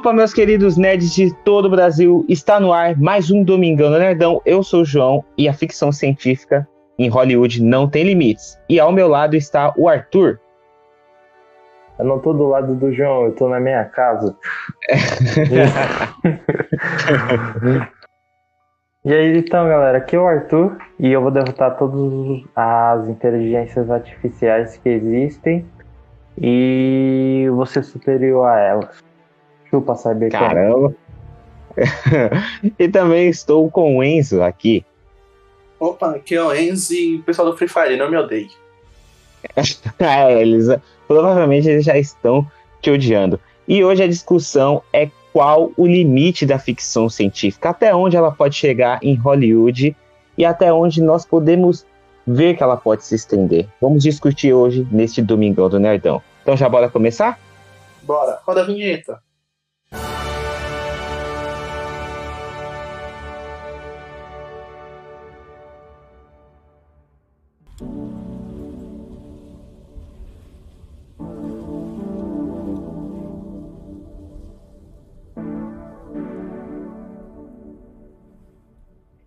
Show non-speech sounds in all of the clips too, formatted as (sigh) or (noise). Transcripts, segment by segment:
Opa, meus queridos nerds de todo o Brasil, está no ar mais um Domingão do Nerdão. Eu sou o João e a ficção científica em Hollywood não tem limites. E ao meu lado está o Arthur. Eu não tô do lado do João, eu tô na minha casa. (laughs) e aí, então, galera, aqui é o Arthur e eu vou derrotar todas as inteligências artificiais que existem e você superior a elas. Chupa, Cyberpunk. Caramba. (laughs) e também estou com o Enzo aqui. Opa, aqui é o Enzo e o pessoal do Free Fire, não me odeie. (laughs) é, eles provavelmente eles já estão te odiando. E hoje a discussão é qual o limite da ficção científica, até onde ela pode chegar em Hollywood e até onde nós podemos ver que ela pode se estender. Vamos discutir hoje neste Domingão do Nerdão. Então já bora começar? Bora, roda a vinheta.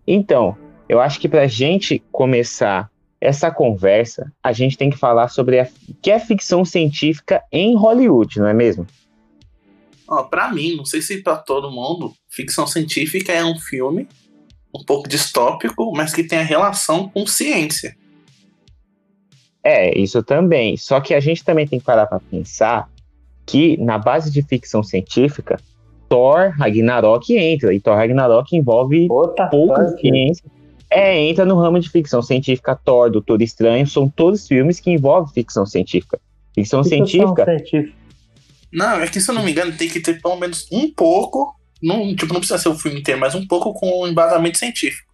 Então, eu acho que para a gente começar essa conversa, a gente tem que falar sobre a que é ficção científica em Hollywood, não é mesmo? Ó, para mim, não sei se para todo mundo, ficção científica é um filme um pouco distópico, mas que tem a relação com ciência. É, isso também. Só que a gente também tem que parar para pensar que na base de ficção científica Thor Ragnarok entra. E Thor Ragnarok envolve Outra pouca ciência. É, entra no ramo de ficção científica. Thor, Doutor Estranho, são todos filmes que envolvem ficção científica. Ficção científica. científica. Não, é que se eu não me engano, tem que ter pelo menos um pouco. Não, tipo, não precisa ser o filme inteiro, mas um pouco com embasamento científico.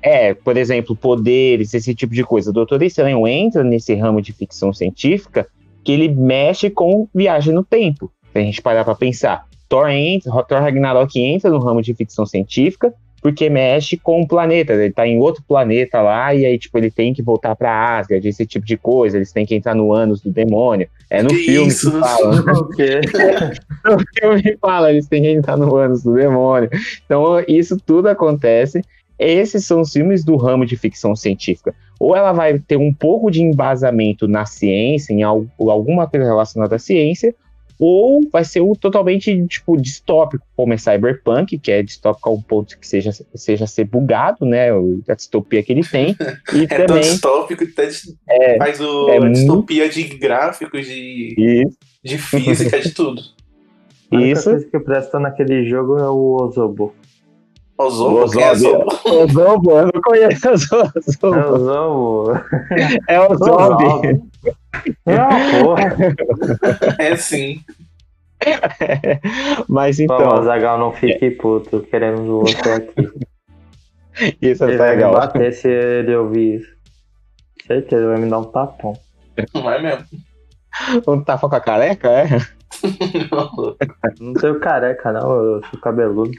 É, por exemplo, poderes, esse tipo de coisa. O Doutor Estranho entra nesse ramo de ficção científica que ele mexe com viagem no tempo. Se a gente parar pra pensar. Thor, entra, Thor Ragnarok entra no ramo de ficção científica porque mexe com o planeta. Ele tá em outro planeta lá e aí, tipo, ele tem que voltar pra Asgard, esse tipo de coisa. Eles têm que entrar no ânus do demônio. É no Que filme isso? que fala. (laughs) Quê? (laughs) no filme fala, eles têm que entrar no ânus do demônio. Então, isso tudo acontece. Esses são os filmes do ramo de ficção científica. Ou ela vai ter um pouco de embasamento na ciência, em al- alguma coisa relacionada à ciência, ou vai ser o totalmente tipo distópico, como é Cyberpunk, que é distópico a um ponto que seja, seja ser bugado, né? A distopia que ele tem. (laughs) E É tão também. distópico que até dis- É, faz o, é a muito- distopia de gráficos, de, Isso. de física, de tudo. A única Isso. coisa que presta naquele jogo é o Ozobo. Ozobo, quem é Ozobo. Ozobo? Eu não conheço o Zobo. É o Ozobo. É o Zombie. É uma porra. É sim. Mas Pô, então, Zagal, não fique puto. Queremos você aqui. (laughs) isso é vai legal. bater se ele ouvir isso. Certeza, vai me dar um tapão. Não é mesmo? Um tapa com a careca, é? Não tenho careca, não. Eu sou cabeludo.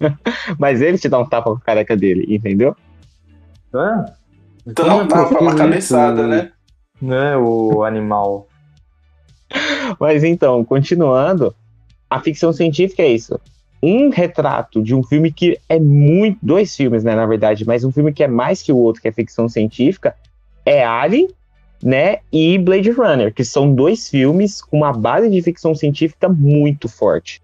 (laughs) Mas ele te dá um tapa com a careca dele, entendeu? Ah, Tu não tapa uma cabeçada, né? Não é o animal. (laughs) Mas então, continuando, a ficção científica é isso. Um retrato de um filme que é muito. Dois filmes, né, na verdade, mas um filme que é mais que o outro, que é ficção científica, é Alien, né? E Blade Runner, que são dois filmes com uma base de ficção científica muito forte.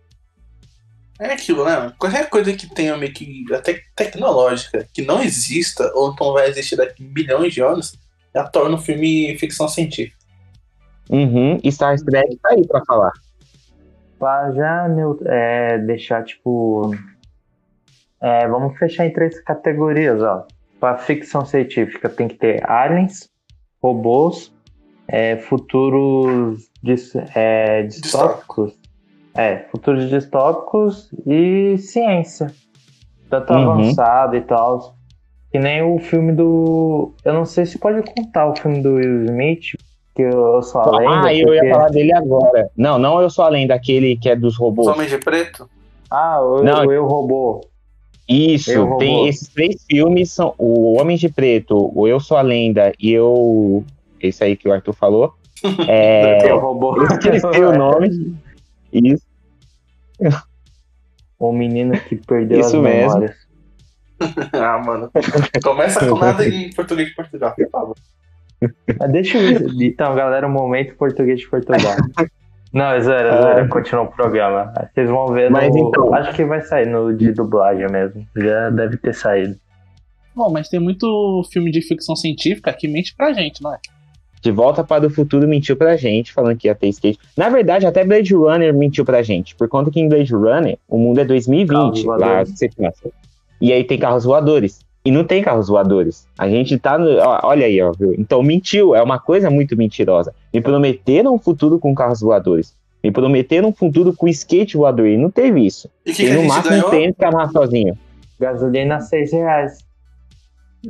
É aquilo, né? Qualquer coisa que tenha meio que até tecnológica, que não exista, ou então vai existir daqui a bilhões de anos, já torna o filme ficção científica. Uhum, e Star Trek tá aí pra falar. Pra já é, deixar, tipo. é, vamos fechar em três categorias, ó. Pra ficção científica tem que ter aliens, robôs, é, futuros dis- é, distópicos. É, futuros distópicos e ciência. Tanto Uhum. avançado e tal. Que nem o filme do. Eu não sei se pode contar o filme do Will Smith, que eu sou a lenda. ah, eu ia falar dele agora. Não, não eu sou além daquele que é dos Os robôs. Homens de Preto? Ah, o, Não. o Eu Robô. Isso, Eu, Robô. tem esses três filmes são o Homem de Preto, o Eu Sou a Lenda e eu esse aí que o Arthur falou. (laughs) É, Eu Robô. eu esqueci o nome. (laughs) Isso. O (laughs) menino que perdeu Isso as mesmo. memórias. (laughs) ah, mano. Começa com nada em português de Portugal, por favor. Deixa eu ver. Então, galera, um momento português de Portugal. Não, é zero, é zero. Continua o programa. Vocês vão ver no. Mas então- Acho que vai sair no de dublagem mesmo. Já deve ter saído. Bom, mas tem muito filme de ficção científica que mente pra gente, não é? De Volta para o Futuro mentiu pra gente, falando que ia ter skate. Na verdade, até Blade Runner mentiu pra gente. Por conta que em Blade Runner, o mundo é 2020, Carros lá você passa. E aí tem carros voadores. E não tem carros voadores. A gente tá no. ó, Olha aí, ó, viu? Então mentiu, é uma coisa muito mentirosa. Me prometeram um futuro com carros voadores. Me prometeram um futuro com skate voador. E não teve isso. E o que, Tem no máximo ganhou? um tênis que amarra sozinho. Gasolina, 6 reais. (laughs)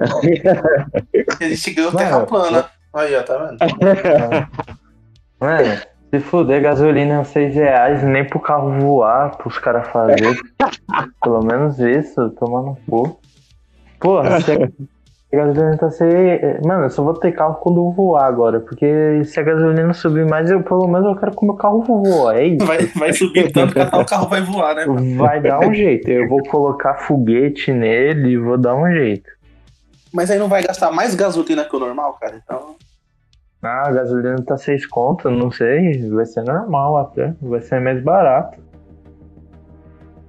A gente ganhou terra plana. Aí, ó, tá vendo? (laughs) Mano, se fuder, gasolina é 6 reais, nem pro carro voar, pros caras fazerem. (laughs) Pelo menos isso, tomando cu. Porra, se a (laughs) gasolina tá sem. Mano, eu só vou ter carro quando eu voar agora, porque se a gasolina subir mais, eu pelo menos eu quero que o meu carro voe. É isso. Vai, vai subir tanto que até o carro vai voar, né? Vai dar um jeito. Eu vou colocar foguete nele e vou dar um jeito. Mas aí não vai gastar mais gasolina que o normal, cara. Então. Ah, a gasolina tá 6 conto, não sei. Vai ser normal até. Vai ser mais barato.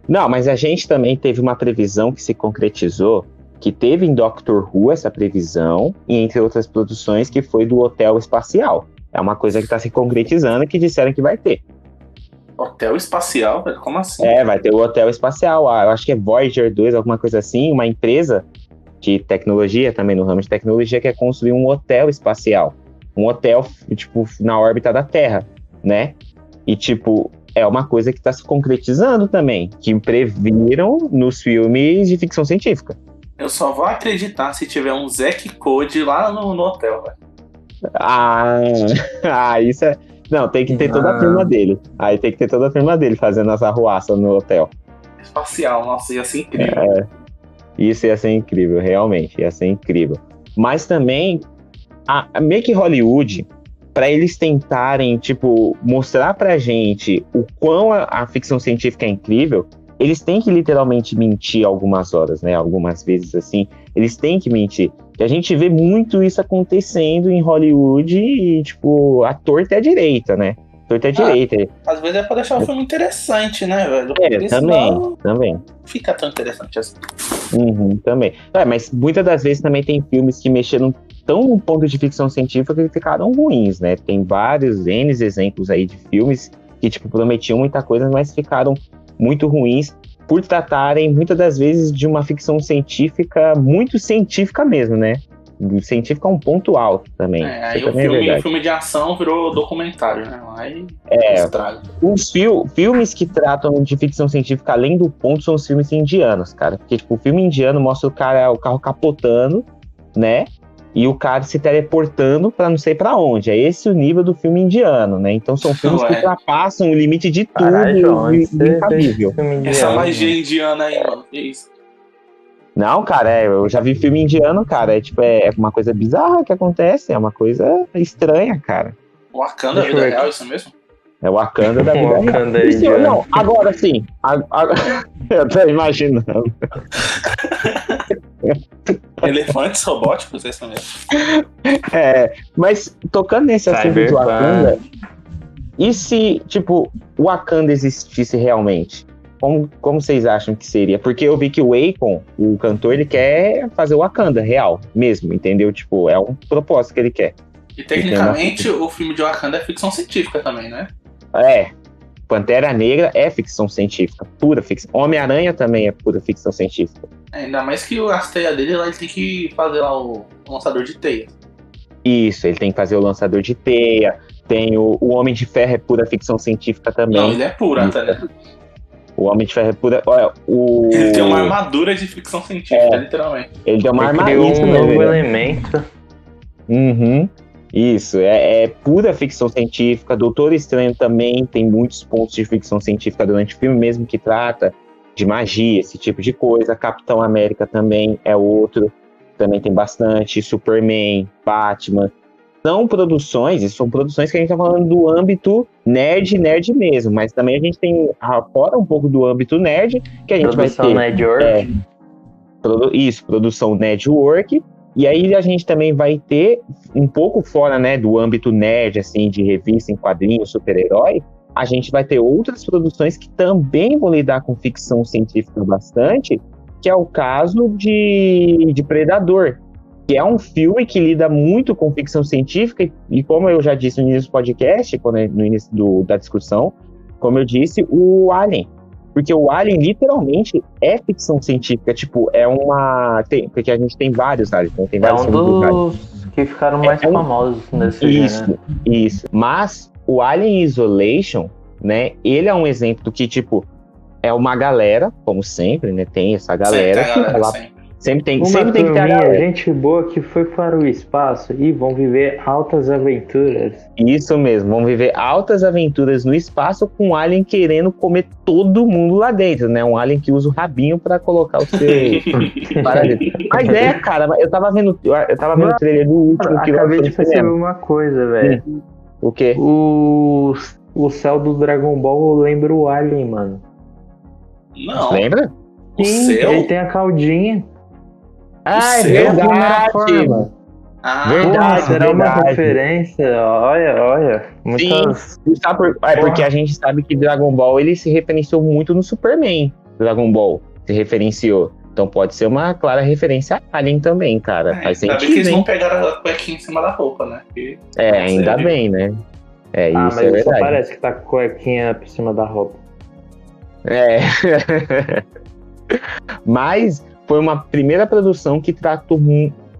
Não, mas a gente também teve uma previsão que se concretizou, que teve em Doctor Who essa previsão, e entre outras produções, que foi do Hotel Espacial. É uma coisa que está se concretizando e que disseram que vai ter. Hotel espacial? Como assim? É, vai ter o Hotel Espacial, ah, eu acho que é Voyager 2, alguma coisa assim, uma empresa de tecnologia, também no ramo de tecnologia, quer construir um hotel espacial. Um hotel, tipo, na órbita da Terra, né? E, tipo, é uma coisa que está se concretizando também, que previram nos filmes de ficção científica. Eu só vou acreditar se tiver um Zack Code lá no, no hotel, velho. Ah, (laughs) ah, isso é. Não, tem que ter toda a Ah. turma dele. Aí tem que ter toda a turma dele fazendo essa arruaça no hotel. Espacial, nossa, ia ser incrível. Isso ia ser incrível, realmente, ia ser incrível. Mas também, a, a- meio que Hollywood, para eles tentarem, tipo, mostrar pra gente o quão a, a ficção científica é incrível, eles têm que literalmente mentir algumas horas, né? Algumas vezes assim, eles têm que mentir. E a gente vê muito isso acontecendo em Hollywood e, tipo, a torta é a direita, né? Torta é a Ah. direita. Às vezes é pra deixar o filme interessante, né, velho? É, também, também. não fica tão interessante assim. Uhum, também. É, mas muitas das vezes também tem filmes que mexeram tão no ponto de ficção científica que ficaram ruins, né? Tem vários N exemplos aí de filmes que, tipo, prometiam muita coisa, mas ficaram muito ruins por tratarem, muitas das vezes, de uma ficção científica muito científica mesmo, né? Científica é um ponto alto também. É, aí o também é filme, o verdade. filme de ação virou documentário, né? Aí É, os fil- filmes que tratam de ficção científica além do ponto são os filmes indianos, cara. Porque, tipo, o filme indiano mostra o cara, o carro capotando, né? E o cara se teleportando pra não sei pra onde. É esse o nível do filme indiano, né? Então são filmes que Ué. ultrapassam o limite de tudo Caralho, incabível. Essa magia indiana aí, mano. Que isso? Não, cara, é, eu já vi filme indiano, cara. É tipo, é uma coisa bizarra que acontece, é uma coisa estranha, cara. Wakanda, Deixa eu vida real, isso mesmo? É o Wakanda da (laughs) vida real. Wakanda Isso. Não, agora sim. A- a- (laughs) eu tô imaginando. (laughs) Elefantes robóticos, esse mesmo. É, mas tocando nesse assunto do. Wakanda, e se, tipo, o Wakanda existisse realmente? Como, como vocês acham que seria? Porque eu vi que o Akon, o cantor, ele quer fazer o Wakanda real mesmo, entendeu? Tipo, é um propósito que ele quer. E tecnicamente o filme de Wakanda é ficção científica também, né? É, Pantera Negra é ficção científica, pura ficção. Homem-Aranha também é pura ficção científica. Ainda mais que o- as teias dele lá ele tem que fazer lá o, o lançador de teia. Isso, ele tem que fazer o lançador de teia, tem o, o Homem de Ferro é pura ficção científica também. Não, ele é pura, Isso. tá ligado? O Homem de Ferro é pura. Olha, o. Ele tem uma armadura de ficção científica, literalmente. Ele tem uma armadura. um né, novo elemento. Uhum. Isso, é, é pura ficção científica. Doutor Estranho também tem muitos pontos de ficção científica durante o filme, mesmo que trata de magia, esse tipo de coisa. Capitão América também é outro, também tem bastante. Superman, Batman. são produções, e são produções que a gente tá falando do âmbito nerd, nerd mesmo, mas também a gente tem fora um pouco do âmbito nerd, que a gente Produção vai ter. network. é, produ- isso, produção network. E aí a gente também vai ter, um pouco fora né, do âmbito nerd, assim, de revista em quadrinhos, super-herói, a gente vai ter outras produções que também vão lidar com ficção científica bastante, que é o caso de, de Predador, que é um filme que lida muito com ficção científica, e, como eu já disse no início do podcast, quando, no início do- da discussão, como eu disse, o Alien. Porque o Alien, literalmente, é ficção científica. Tipo, é uma. Tem, porque a gente tem vários aliens, né? Tem É vários um do Alien. dos que ficaram É mais um- famosos nesse Isso, gênero. isso. Mas o Alien Isolation, né? Ele é um exemplo do que, tipo, é uma galera, como sempre, né? Tem essa galera. Sempre, galera, que lá- sempre. Sempre tem, Uma sempre tem que ter a gente boa que foi para o espaço e vão viver altas aventuras. Isso mesmo, vão viver altas aventuras no espaço com um alien querendo comer todo mundo lá dentro, né? Um alien que usa o rabinho pra colocar o seu. (laughs) Mas é, cara, eu tava vendo, eu tava vendo o trailer do último que Acabei de perceber cinema. uma coisa, velho. O quê? O, o céu do Dragon Ball lembra o Alien, mano. Não, Lembra? o Sim, ele tem a caudinha. Ah, é a verdade. Ah, Verdade. Será uma verdade. referência? Olha, olha. Muitas. Sabe por- é porque a gente sabe que Dragon Ball ele se referenciou muito no Superman. Dragon Ball se referenciou. Então pode ser uma clara referência a Alien também, cara. É, Faz ainda bem que sentido, eles não hein? pegaram a cuequinha em cima da roupa, né? Porque- É, ainda Sério? bem, né? É, Ah, isso mas é só verdade. parece que tá com cuequinha por cima da roupa. É. (laughs) Mas foi uma primeira produção que tratou.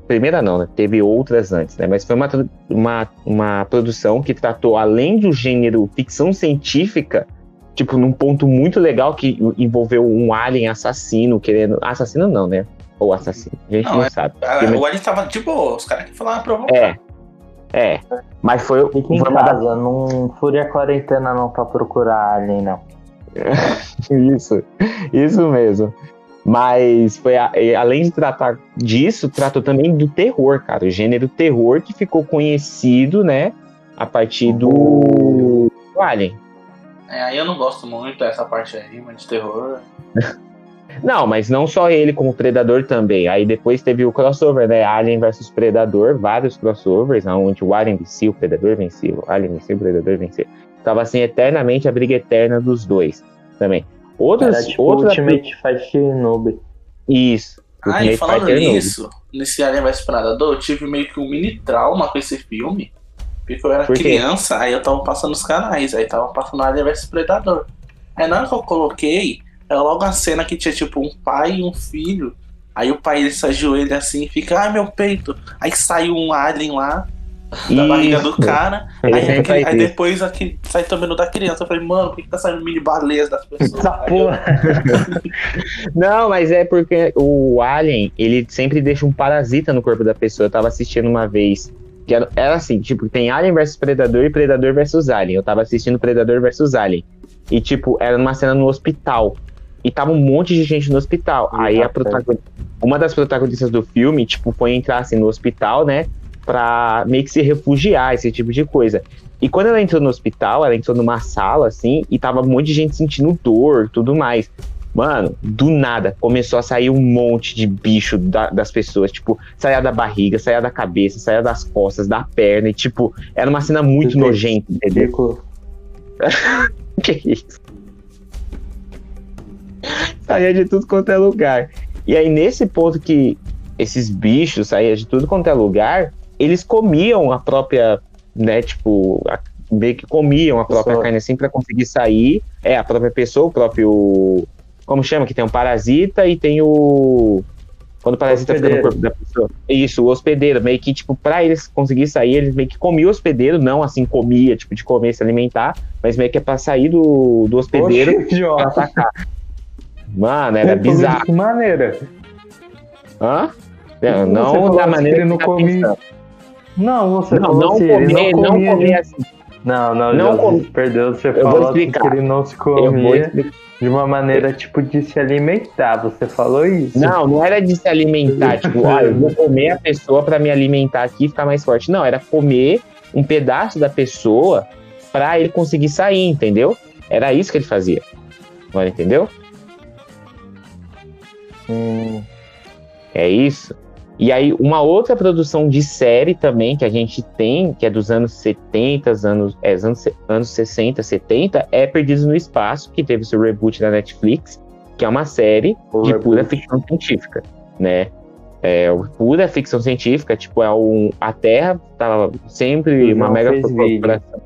Primeira não, né? Teve outras antes, né? Mas foi uma, uma, uma produção que tratou, além do gênero ficção científica, tipo, num ponto muito legal que envolveu um alien assassino querendo. Assassino não, né? Ou assassino. A gente Não, não, é- sabe. Ah, o Alien tava de boa, os caras que falaram provocar. É. É. Mas foi, Fique em uma casa, não fure a quarentena não pra procurar Alien, não. (laughs) Isso, isso mesmo. Mas foi a- além de tratar disso, tratou também do terror, cara. O gênero terror que ficou conhecido, né? A partir do, do Alien. É, aí eu não gosto muito dessa parte aí, mas de terror. (laughs) Não, mas não só ele como Predador também. Aí depois teve o crossover, né? Alien versus Predador, vários crossovers, onde o Alien vencia, o Predador vencia, o Alien vencia, o Predador vencia. Tava assim eternamente a briga eterna dos dois também. Outros, Era tipo outros Ultimate Fight. Isso. Ah, e falando nisso, nesse Alien vs Predador, eu tive meio que um mini trauma com esse filme. Porque eu era Por criança, aí eu tava passando os canais, aí tava passando Alien vs Predador. Aí na hora que eu coloquei, era logo a cena que tinha tipo um pai e um filho. Aí o pai ele se ajoelha assim e fica, ai meu peito. Aí saiu um alien lá da barriga do cara. Ele Aí, aquele- aí isso. depois aqui, sai também no da criança. Eu falei, mano, por que, que tá saindo mini baleias das pessoas? (laughs) (laughs) Não, mas é porque o Alien, ele sempre deixa um parasita no corpo da pessoa. Eu tava assistindo uma vez. Que era, era assim, tipo, tem Alien versus Predador e Predador versus Alien. Eu tava assistindo Predador versus Alien. E, tipo, era numa cena no hospital. E tava um monte de gente no hospital. Aí a protagonista, uma das protagonistas do filme, tipo, foi entrar assim no hospital, né? Pra meio que se refugiar, esse tipo de coisa. E quando ela entrou no hospital, ela entrou numa sala, assim, e tava um monte de gente sentindo dor tudo mais. Mano, do nada começou a sair um monte de bicho da- das pessoas. Tipo, saía da barriga, saía da cabeça, saía das costas, da perna. E, tipo, era uma cena muito nojenta, entendeu? (laughs) Que isso? Saía de tudo quanto é lugar. E aí, nesse ponto que esses bichos saíam de tudo quanto é lugar, eles comiam a própria, né, tipo, a- meio que comiam a própria Pessoa. carne assim pra conseguir sair. É, a própria pessoa, o próprio. Como chama? Que tem um parasita e tem o. Quando o parasita fica no corpo da pessoa. Isso, o hospedeiro. Meio que, tipo, pra eles conseguir sair, eles meio que comiam o hospedeiro, não assim comia, tipo, de comer, se alimentar, mas meio que é pra sair do, do hospedeiro Poxa, pra idiota. atacar. Mano, era Como bizarro. Que maneira? Hã? Não, Você não falou da maneira que não tá comia. pensando. Não, você Não, falou não assim, comer, ele não comia comer de- assim. Não, não, Não não com- perdeu, você Eu falou que ele não se comia. De uma maneira, tipo, de se alimentar. Você falou isso. Não, não era de se alimentar, (laughs) tipo, ah, eu vou comer a pessoa para me alimentar aqui e ficar mais forte. Não, era comer um pedaço da pessoa para ele conseguir sair, entendeu? Era isso que ele fazia. Agora, entendeu? Hum, É isso. E aí, uma outra produção de série também que a gente tem, que é dos anos 70, anos, é, anos, anos 60, 70, é Perdidos no Espaço, que teve seu reboot da Netflix, que é uma série o de reboot. pura ficção científica, né? É, pura ficção científica, tipo, é um, a Terra tava sempre uma não mega corporação.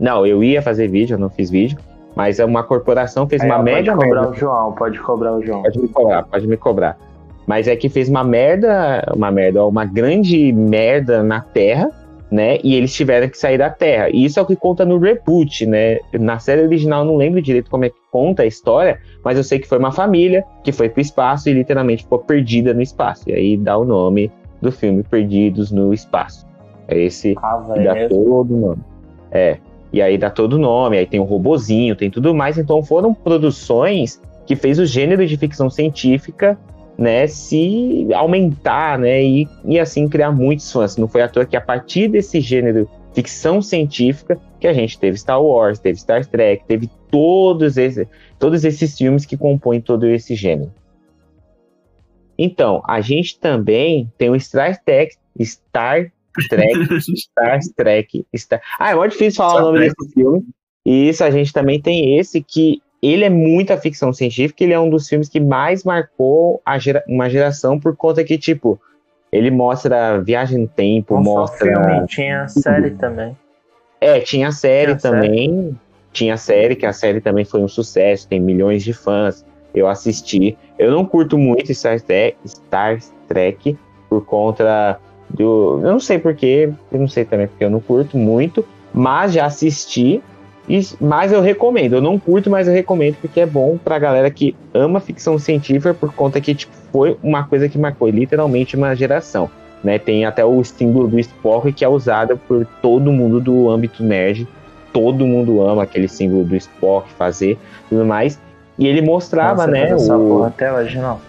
Não, eu ia fazer vídeo, eu não fiz vídeo, mas é uma corporação fez Aí, uma mega pode cobrar merda. o João, pode cobrar o João. Pode me cobrar, pode me cobrar. Mas é que fez uma merda, uma merda, uma grande merda na Terra, né? E eles tiveram que sair da Terra. E isso é o que conta no reboot, né? Na série original eu não lembro direito como é que conta a história, mas eu sei que foi uma família que foi pro espaço e literalmente ficou perdida no espaço. E aí dá o nome do filme Perdidos no Espaço. É esse Ah, e dá velho. todo o nome. É. E aí dá todo o nome, aí tem o robozinho, tem tudo mais. Então foram produções que fez o gênero de ficção científica, né, se aumentar, né, e, e assim criar muitos fãs. Não foi à toa que a partir desse gênero ficção científica que a gente teve Star Wars, teve Star Trek, teve todos esses, todos esses filmes que compõem todo esse gênero. Então, a gente também tem o Star Trek, Star Trek, (laughs) Star Trek. Star... Ah, é muito difícil falar Star o nome Trek. desse filme. E isso a gente também tem esse que ele é muita ficção científica, ele é um dos filmes que mais marcou a gera- uma geração por conta que, tipo, ele mostra viagem no tempo, só mostra. filme, tinha série também. É, tinha série Tinha também. Tinha série, que a série também foi um sucesso, tem milhões de fãs. Eu assisti. Eu não curto muito Star Trek, Star Trek por conta do. Eu não sei porquê, eu não sei também porque eu não curto muito, mas já assisti. Mas eu recomendo. Eu não curto, mas eu recomendo porque é bom pra galera que ama ficção científica por conta que tipo, foi uma coisa que marcou literalmente uma geração. Né, tem até o símbolo do Spock que é usado por todo mundo do âmbito nerd. Todo mundo ama aquele símbolo do Spock fazer tudo mais. E ele mostrava, Nossa, né? Essa O... porra até hoje não.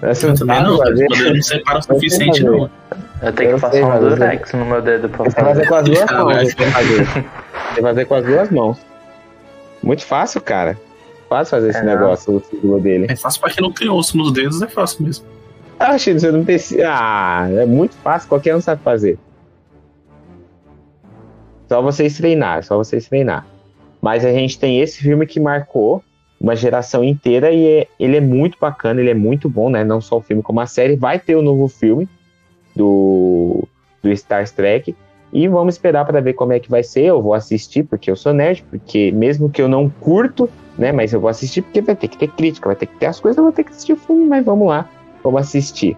Você Eu não também não, fazer? eu não separo o suficiente, não. Eu tenho Eu que passar um durex no meu dedo pra fazer fazer. com as (laughs) duas Ah, mãos. Você fazer. Com as duas mãos. Muito fácil, cara. Fácil fazer esse É, não. negócio, o símbolo dele. É fácil pra quem não tem osso nos dedos, é fácil mesmo. Ah, Chico, você não tem. Ah, é muito fácil, qualquer um sabe fazer. Só vocês treinar, só vocês treinar. Mas a gente tem esse filme que marcou uma geração inteira e é- ele é muito bacana, ele é muito bom, né? Não só o filme como a série. Vai ter o novo filme do, do Star Trek. E vamos esperar para ver como é que vai ser. Eu vou assistir porque eu sou nerd, porque mesmo que eu não curto, né? Mas eu vou assistir porque vai ter que ter crítica, vai ter que ter as coisas, eu vou ter que assistir o filme, mas vamos lá, vamos assistir.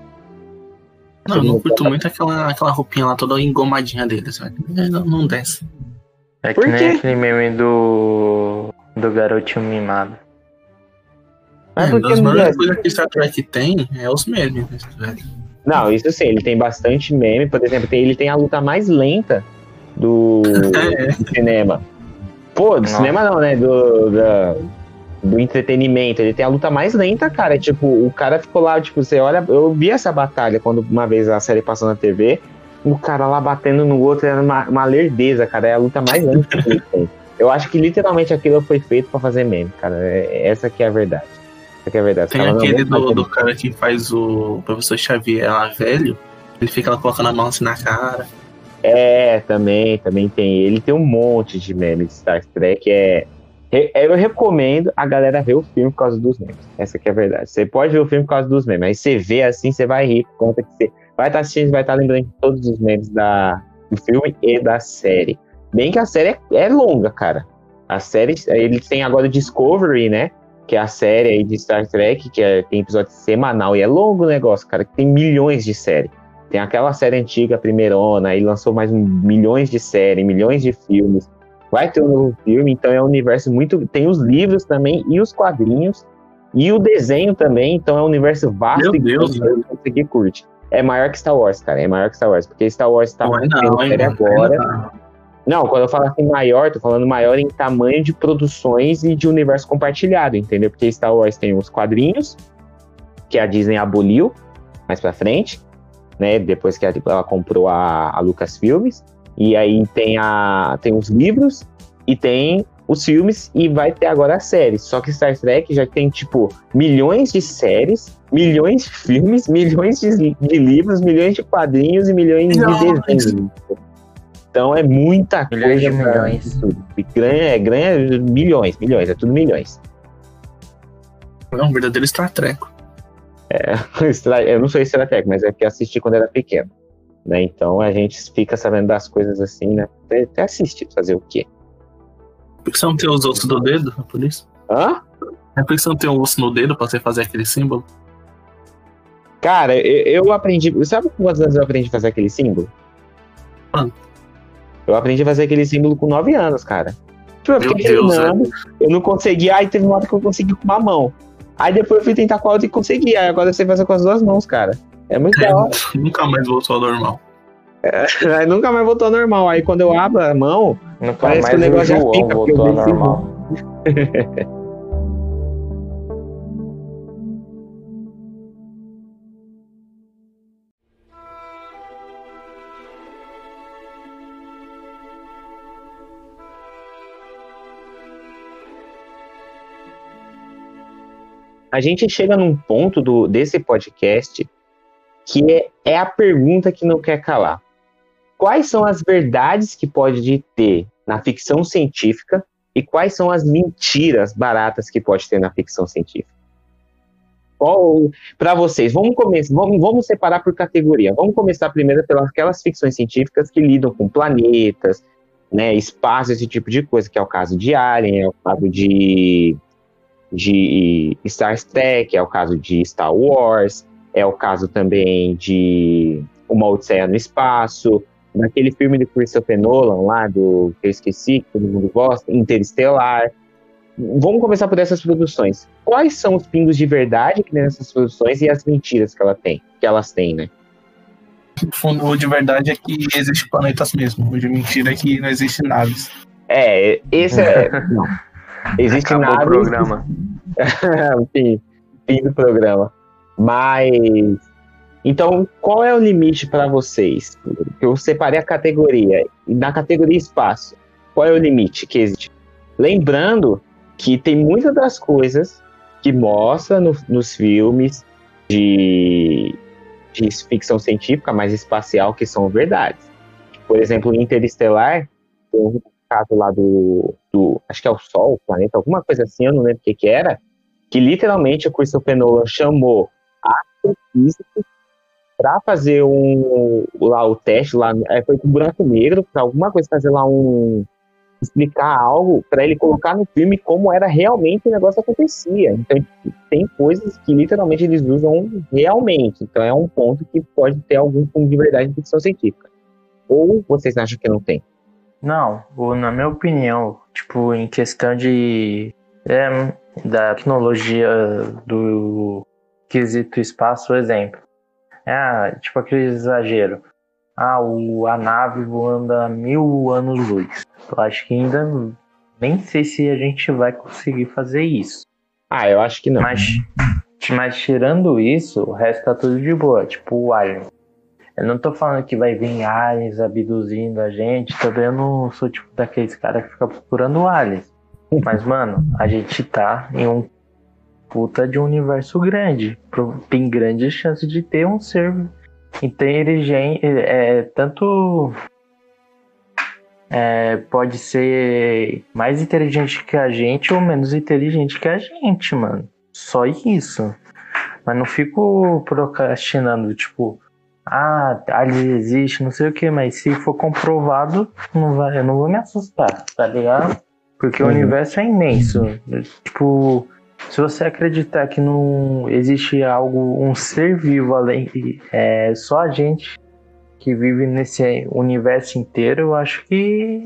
Não, eu não curto muito aquela, aquela roupinha lá toda engomadinha deles, velho. Não, não desce. É Por que nem quê? aquele meme do. do garotinho mimado. Mas É, das melhores coisas que Star Trek tem é os memes, velho. Não, isso sim, ele tem bastante meme. Por exemplo, tem- ele tem a luta mais lenta do, (laughs) É. do cinema. Pô, do Nossa. cinema não, né? Do, da- do entretenimento. Ele tem a luta mais lenta, cara. Tipo, o cara ficou lá, tipo, você olha. Eu vi essa batalha quando uma vez a série passou na TV. O cara lá batendo no outro era uma, uma lerdeza, cara. É a luta mais lenta que ele tem. Eu acho que literalmente aquilo foi feito pra fazer meme, cara. É- essa que é a verdade. Essa que é verdade. Tem aquele do, do cara que faz o professor Xavier lá velho. Ele fica lá colocando a mão assim na cara. É, também, também tem. Ele tem um monte de memes de Star Trek. É, re- eu recomendo a galera ver o filme por causa dos memes. Essa que é a verdade. Você pode ver o filme por causa dos memes. Aí você vê assim, você vai rir por conta que você vai estar assistindo, vai estar lembrando de todos os memes da, do filme e da série. Bem que a série é, é longa, cara. A série, ele tem agora o Discovery, né? Que é a série aí de Star Trek, que é- tem episódio semanal. E é longo o negócio, cara, que tem milhões de séries. Tem aquela série antiga, a primeirona, aí lançou mais milhões de séries, milhões de filmes. Vai ter um novo filme, então é um universo muito. Tem os livros também, e os quadrinhos, e o desenho também, então é um universo vasto Meu e Deus, grande, consegui curte. É maior que Star Wars, cara, é maior que Star Wars, porque Star Wars tá Não é não, série mano. agora. Não é não. Não, quando eu falo assim maior, tô falando maior em tamanho de produções e de universo compartilhado, entendeu? Porque Star Wars tem os quadrinhos, que a Disney aboliu mais pra frente, né? Depois que ela comprou a, a Lucasfilmes. E aí tem, a, tem os livros e tem os filmes e vai ter agora a série. Só que Star Trek já tem, tipo, milhões de séries, milhões de filmes, (laughs) milhões de, de livros, milhões de quadrinhos e milhões de desenhos. Então é muita Milhões coisa. de milhões. tudo. E Ganha, é, ganha milhões, milhões, é tudo milhões. É um verdadeiro Star Trek. (laughs) Stra- Eu não sou estratégico, mas é porque assisti quando era pequeno. Né? Então a gente fica sabendo das coisas assim, né? Até, até assiste, fazer o quê? Por que você não tem os ossos do dedo? É por isso? Hã? É por que você não tem um osso no dedo pra você fazer aquele símbolo? Cara, eu, eu aprendi. Sabe quantos anos eu aprendi a fazer aquele símbolo? Quanto? Eu aprendi a fazer aquele símbolo com 9 anos, cara. Tipo, eu Meu fiquei Deus, treinando, eu não conseguia, aí teve uma hora que eu consegui com uma mão. Aí depois eu fui tentar com a outra e consegui. Aí agora eu sei fazer com as duas mãos, cara. É muito da hora. (laughs) Nunca mais voltou ao normal. (laughs) Aí nunca mais voltou ao normal. Aí quando eu abro a mão, Nunca Parece que o mais o negócio já João fica, porque voltou eu ao normal. (laughs) a gente chega num ponto do, desse podcast que é, é a pergunta que não quer calar. Quais são as verdades que pode ter na ficção científica e quais são as mentiras baratas que pode ter na ficção científica? Para vocês, vamos começar, vamos, vamos separar por categoria. Vamos começar primeiro pelas aquelas ficções científicas que lidam com planetas, né, espaço, esse tipo de coisa, que é o caso de Alien, é o caso de de Star Trek, é o caso de Star Wars, é o caso também de Uma Odisseia no Espaço, naquele filme de Christopher Nolan lá, do que eu esqueci, que todo mundo gosta, Interestelar. Vamos começar por essas produções. Quais são os pingos de verdade que tem nessas produções e as mentiras que ela tem, que elas têm, né? No fundo, o de verdade é que existe planetas mesmo. O de mentira é que não existe naves. É, esse é. (laughs) Existe Acabou nada. o programa. (laughs) fim, fim do programa. Mas. Então, qual é o limite para vocês? Eu separei a categoria. Na categoria espaço, qual é o limite que existe? Lembrando que tem muitas das coisas que mostra no- nos filmes de, de ficção científica, mais espacial, que são verdades. Por exemplo, em Interestelar, caso lá do, do. Acho que é o Sol, o planeta, alguma coisa assim, eu não lembro o que, que era que literalmente o Christopher Nolan chamou astrofísicos para fazer um lá o teste lá é, foi com buraco negro para alguma coisa fazer lá um explicar algo para ele colocar no filme como era realmente o negócio acontecia. Então tem coisas que literalmente eles usam realmente. Então é um ponto que pode ter algum fundo de verdade em ficção científica. Ou vocês acham que não tem Não, na minha opinião, tipo, em questão de. é, da tecnologia do quesito espaço, exemplo. É, tipo aquele exagero. Ah, o, a nave voando a mil anos-luz. Eu acho que ainda nem sei se a gente vai conseguir fazer isso. ah eu acho que não Mas, mas tirando isso, o resto tá tudo de boa. Tipo o Alien. Eu não tô falando que vai vir aliens abduzindo a gente. Também eu não sou tipo daqueles caras que ficam procurando aliens. Mas, mano, a gente tá em um puta de um universo grande. Tem grande chance de ter um ser inteligente. É, tanto. é, pode ser mais inteligente que a gente ou menos inteligente que a gente, mano. Só isso. Mas não fico procrastinando, tipo, ah, ali existe, não sei o que, mas se for comprovado, não vai, eu não vou me assustar, tá ligado? Porque o Uhum. universo é imenso. Tipo, se você acreditar que não existe algo, um ser vivo além, é só a gente que vive nesse universo inteiro, eu acho que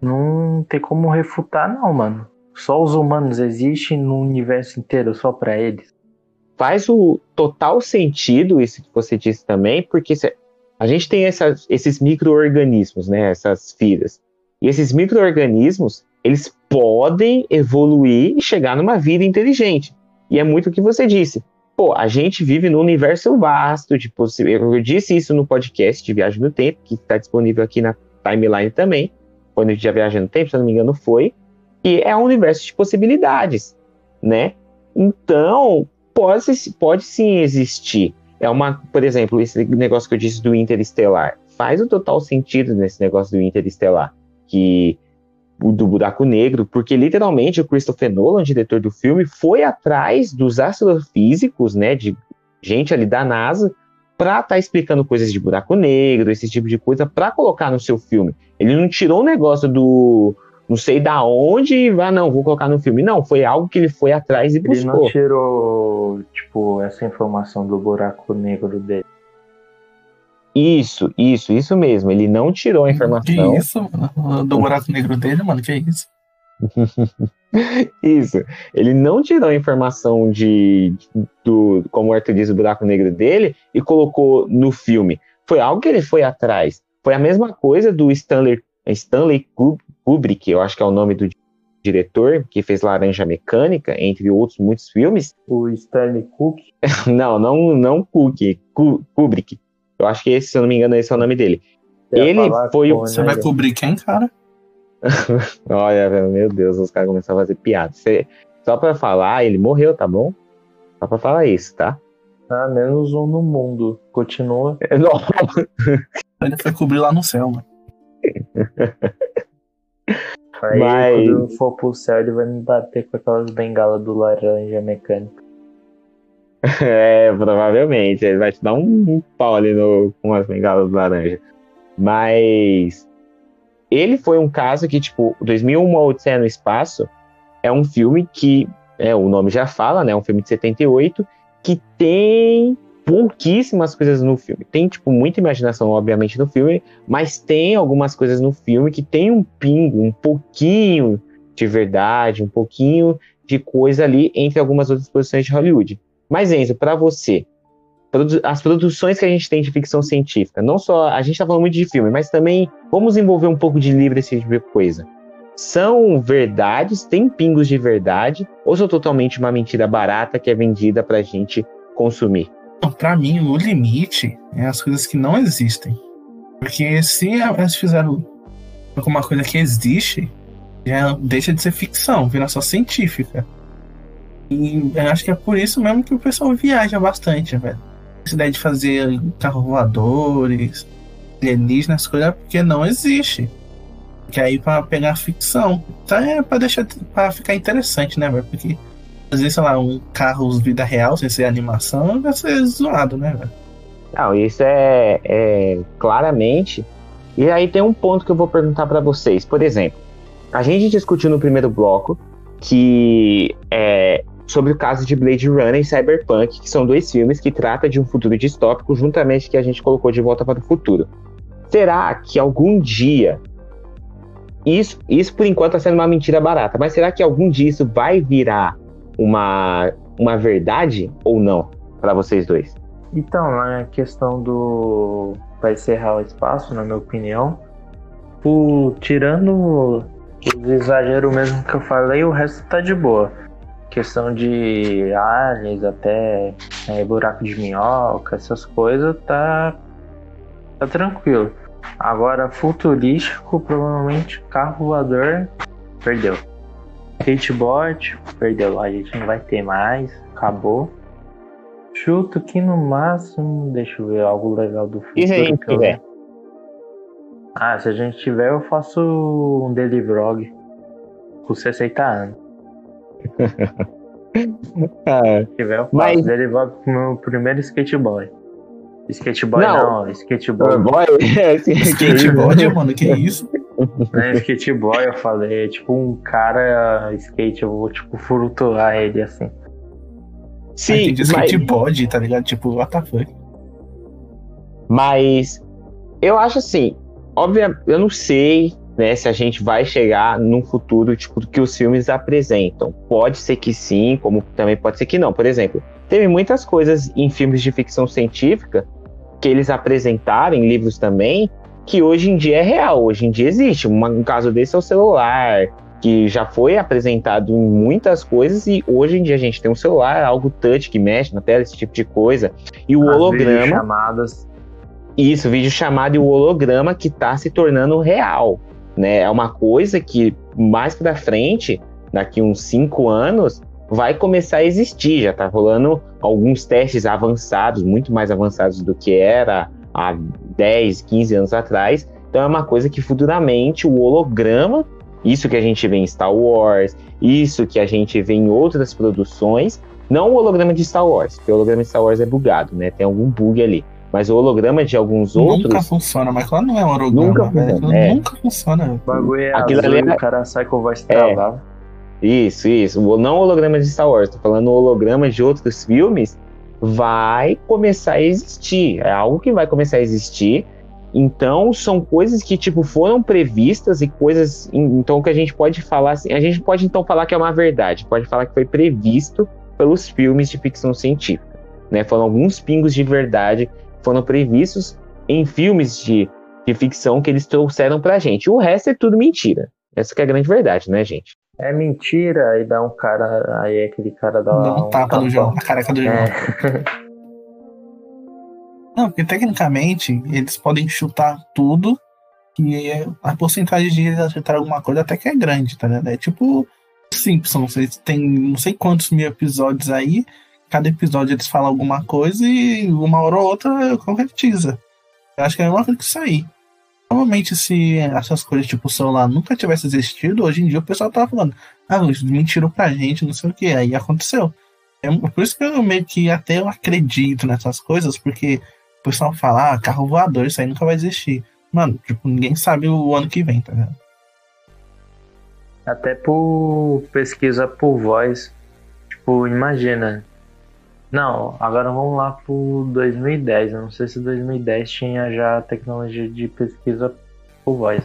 não tem como refutar, não, mano. Só os humanos existem no universo inteiro, só pra eles. Faz o total sentido isso que você disse também, porque se- A gente tem essas, esses micro-organismos, né? Essas fibras. E esses micro-organismos, eles podem evoluir e chegar numa vida inteligente. E é muito o que você disse. Pô, a gente vive num universo vasto de possibilidades. Eu disse isso no podcast de Viagem no Tempo, que está disponível aqui na timeline também. Quando a gente já viaja no tempo, se não me engano, foi. E é um universo de possibilidades, né? Então, pode, pode sim existir. É uma, por exemplo, esse negócio que eu disse do interestelar. Faz o total sentido nesse negócio do interestelar. Que do buraco negro, porque literalmente o Christopher Nolan, diretor do filme, foi atrás dos astrofísicos, né, de gente ali da NASA, para estar tá explicando coisas de buraco negro, esse tipo de coisa, para colocar no seu filme. Ele não tirou o negócio do não sei da onde e ah, não, vou colocar no filme. Não, foi algo que ele foi atrás e buscou. Ele não tirou, tipo, essa informação do buraco negro dele. Isso, isso, isso mesmo. Ele não tirou a informação. Que isso, mano? Do buraco negro dele, mano, que isso? (laughs) isso. Ele não tirou a informação de, do, como o Arthur diz, o buraco negro dele e colocou no filme. Foi algo que ele foi atrás. Foi a mesma coisa do Stanley, Stanley Kubrick, eu acho que é o nome do diretor, que fez Laranja Mecânica, entre outros muitos filmes. O Stanley Cook? (laughs) não, não, não Cook, Kubrick. Eu acho que esse, se eu não me engano, esse é o nome dele. ele foi o. Você vai cobrir quem, cara? (laughs) Olha, meu Deus, os caras começaram a fazer piada. Você, só pra falar, ele morreu, tá bom? Só pra falar isso, tá? Ah, menos um no mundo. Continua. (laughs) Não. Ele foi cobrir lá no céu, mano. Aí, Mas... quando eu for pro céu, ele vai me bater com aquelas bengalas do laranja mecânico. (laughs) É, provavelmente. Ele vai te dar um, pau ali no, com as bengalas do laranja. Mas ele foi um caso que, tipo, 2001 Odisseia no Espaço é um filme que, é, o nome já fala, né? É um filme de 78 que tem pouquíssimas coisas no filme. Tem, tipo, muita imaginação, obviamente, no filme, mas tem algumas coisas no filme que tem um pingo, um pouquinho de verdade, um pouquinho de coisa ali entre algumas outras produções de Hollywood. Mas, Enzo, para você, as produções que a gente tem de ficção científica, não só a gente tá falando muito de filme, mas também vamos envolver um pouco de livro, esse tipo de coisa. São verdades, tem pingos de verdade, ou são totalmente uma mentira barata que é vendida pra gente consumir? Para mim, o limite é as coisas que não existem. Porque se elas fizeram alguma coisa que existe, já deixa de ser ficção, vira só científica. E eu acho que é por isso mesmo que o pessoal viaja bastante, velho. Essa ideia de fazer carros voadores, alienígenas, coisa, porque não existe. Que aí para pegar ficção. Então é pra deixar para ficar interessante, né, velho? Porque vezes, sei lá, um carro vida real, sem ser animação, vai ser zoado, né, velho? Não, isso é, é claramente. E aí tem um ponto que eu vou perguntar para vocês. Por exemplo, a gente discutiu no primeiro bloco que é, sobre o caso de Blade Runner e Cyberpunk, que são dois filmes que tratam de um futuro distópico, juntamente que a gente colocou de volta para o futuro. Será que algum dia isso, isso por enquanto está sendo uma mentira barata, mas será que algum dia isso vai virar uma, uma verdade ou não para vocês dois? Então, na questão do vai encerrar o espaço, na minha opinião, tirando os exageros mesmo que eu falei, o resto tá de boa questão de aliens, até é, buraco de minhoca, essas coisas, tá, tá tranquilo. Agora, futurístico, provavelmente carro voador, perdeu. Skateboard, perdeu. A gente não vai ter mais, acabou. Chuto que no máximo, deixa eu ver algo legal do futuro. E se a gente tiver? Ah, se a gente tiver, eu faço um daily vlog com 60 anos. (laughs) ah, tiver, eu mas... Ele vai pro meu primeiro skateboy. Skateboy não, não skateboard. (laughs) Skateboard, mano, que isso? Não é skateboy, eu falei, é tipo um cara skate, eu vou tipo flutuar ele assim. Sim, skateboard, mas... tá ligado? Tipo, what the fuck? Mas eu acho assim, óbvio, eu não sei né, se a gente vai chegar num futuro tipo que os filmes apresentam. Pode ser que sim, como também pode ser que não. Por exemplo, teve muitas coisas em filmes de ficção científica que eles apresentaram em livros também, que hoje em dia é real, hoje em dia existe. um caso desse é o celular, que já foi apresentado em muitas coisas e hoje em dia a gente tem um celular, algo touch que mexe na tela, esse tipo de coisa. E o As holograma. chamadas. Isso, vídeo chamado e o holograma que está se tornando real. Né? É uma coisa que mais para frente, daqui uns cinco anos, vai começar a existir. Já está rolando alguns testes avançados, muito mais avançados do que era há 10, 15 anos atrás. Então é uma coisa que futuramente o holograma isso que a gente vê em Star Wars, isso que a gente vê em outras produções, não o holograma de Star Wars, porque o holograma de Star Wars é bugado, né? Tem algum bug ali. Mas o holograma de alguns nunca outros. Nunca funciona, mas claro, não é um holograma. Nunca velho. funciona. É. Nunca funciona. O bagulho é Aquilo azul ali e é- o cara sai com voz travada. Isso, isso. O- Não o holograma de Star Wars, tô falando o holograma de outros filmes. Vai começar a existir. É algo que vai começar a existir. Então, são coisas que, tipo, foram previstas e coisas. Então, que a gente pode falar assim. A gente pode, então, falar que é uma verdade. Pode falar que foi previsto pelos filmes de ficção científica. Né? Foram alguns pingos de verdade foram previstos em filmes de, de ficção que eles trouxeram pra gente. O resto é tudo mentira. Essa é a grande verdade, né, gente? É mentira, aí dá um cara, aí aquele cara dá, Dá um tapa no João, na careca do João. É. (laughs) Não, porque tecnicamente eles podem chutar tudo e a porcentagem de eles acertar alguma coisa até que é grande, tá ligado? É tipo Simpsons, eles têm não sei quantos mil episódios aí, cada episódio eles falam alguma coisa e uma hora ou outra concretiza. Eu acho que é a mesma coisa que isso aí. Provavelmente se essas coisas tipo o celular nunca tivesse existido, hoje em dia o pessoal tava falando, ah, mentiram pra gente, não sei o que, aí aconteceu. É por isso que eu meio que até eu acredito nessas coisas, porque o pessoal fala, ah, carro voador, isso aí nunca vai existir. Mano, tipo, ninguém sabe o ano que vem, tá ligado? Até por pesquisa por voz. Tipo, imagina. Não, agora vamos lá pro 2010. Eu não sei se 2010 tinha já tecnologia de pesquisa por voz.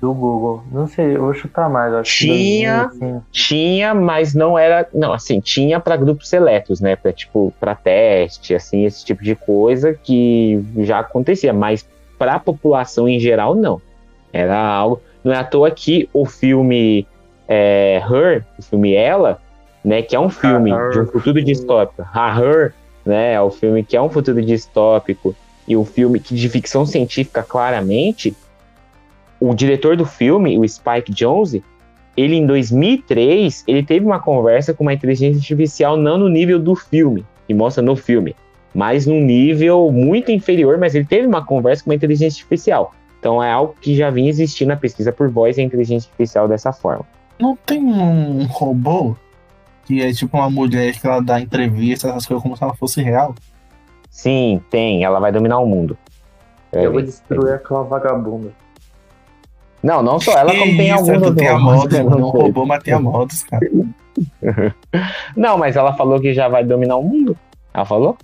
Do Google. Não sei, eu vou chutar mais. Acho que Tinha. 2005. Tinha, mas não era. Não, assim, tinha para grupos seletos, né? Pra, tipo, para teste, assim, esse tipo de coisa que já acontecia, mas para a população em geral, não. Era algo. Não é à toa que o filme é, Her, o filme Ela, né? Que é um filme Her. de um futuro distópico. A Her, né? É o filme que é um futuro distópico e um filme que de ficção científica, claramente. O diretor do filme, o Spike Jonze, ele em 2003, ele teve uma conversa com uma inteligência artificial não no nível do filme, que mostra no filme, mas num nível muito inferior, mas ele teve uma conversa com uma inteligência artificial. Então é algo que já vinha existindo na pesquisa por voz e a inteligência artificial dessa forma. Não tem um robô que é tipo uma mulher que ela dá entrevista, essas coisas como se ela fosse real? Sim, tem, ela vai dominar o mundo. Eu vou destruir aquela vagabunda. Não, não só ela, como tem alguns tem a mano, não robô, mas tem a modos, cara. Não, mas ela falou que já vai dominar o mundo. Ela falou?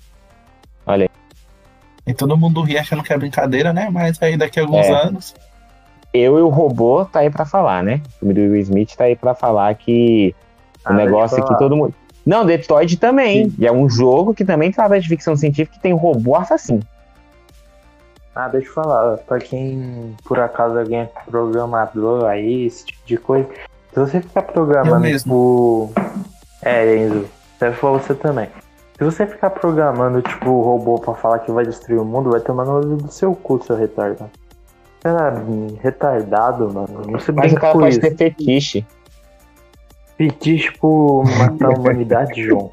E todo mundo ri achando que é brincadeira, né? Mas aí daqui a alguns É. anos. Eu e o robô tá aí pra falar, né? O Will Smith tá aí pra falar que Ah, o eu negócio aqui falar. todo mundo. Não, Detroit também. E é um jogo que também trata de ficção científica que tem robô assassino. Ah, deixa eu falar, pra quem por acaso alguém é programador aí, esse tipo de coisa, se você ficar Eu programando mesmo. tipo. É, Enzo, serve pra você também. Se você ficar programando, tipo, o robô pra falar que vai destruir o mundo, vai tomar no olho do seu cu, seu retardado. Cara, retardado, mano. Não se Mas o cara pode isso. ter fetiche. Pedir, tipo, matar a humanidade, (laughs) João.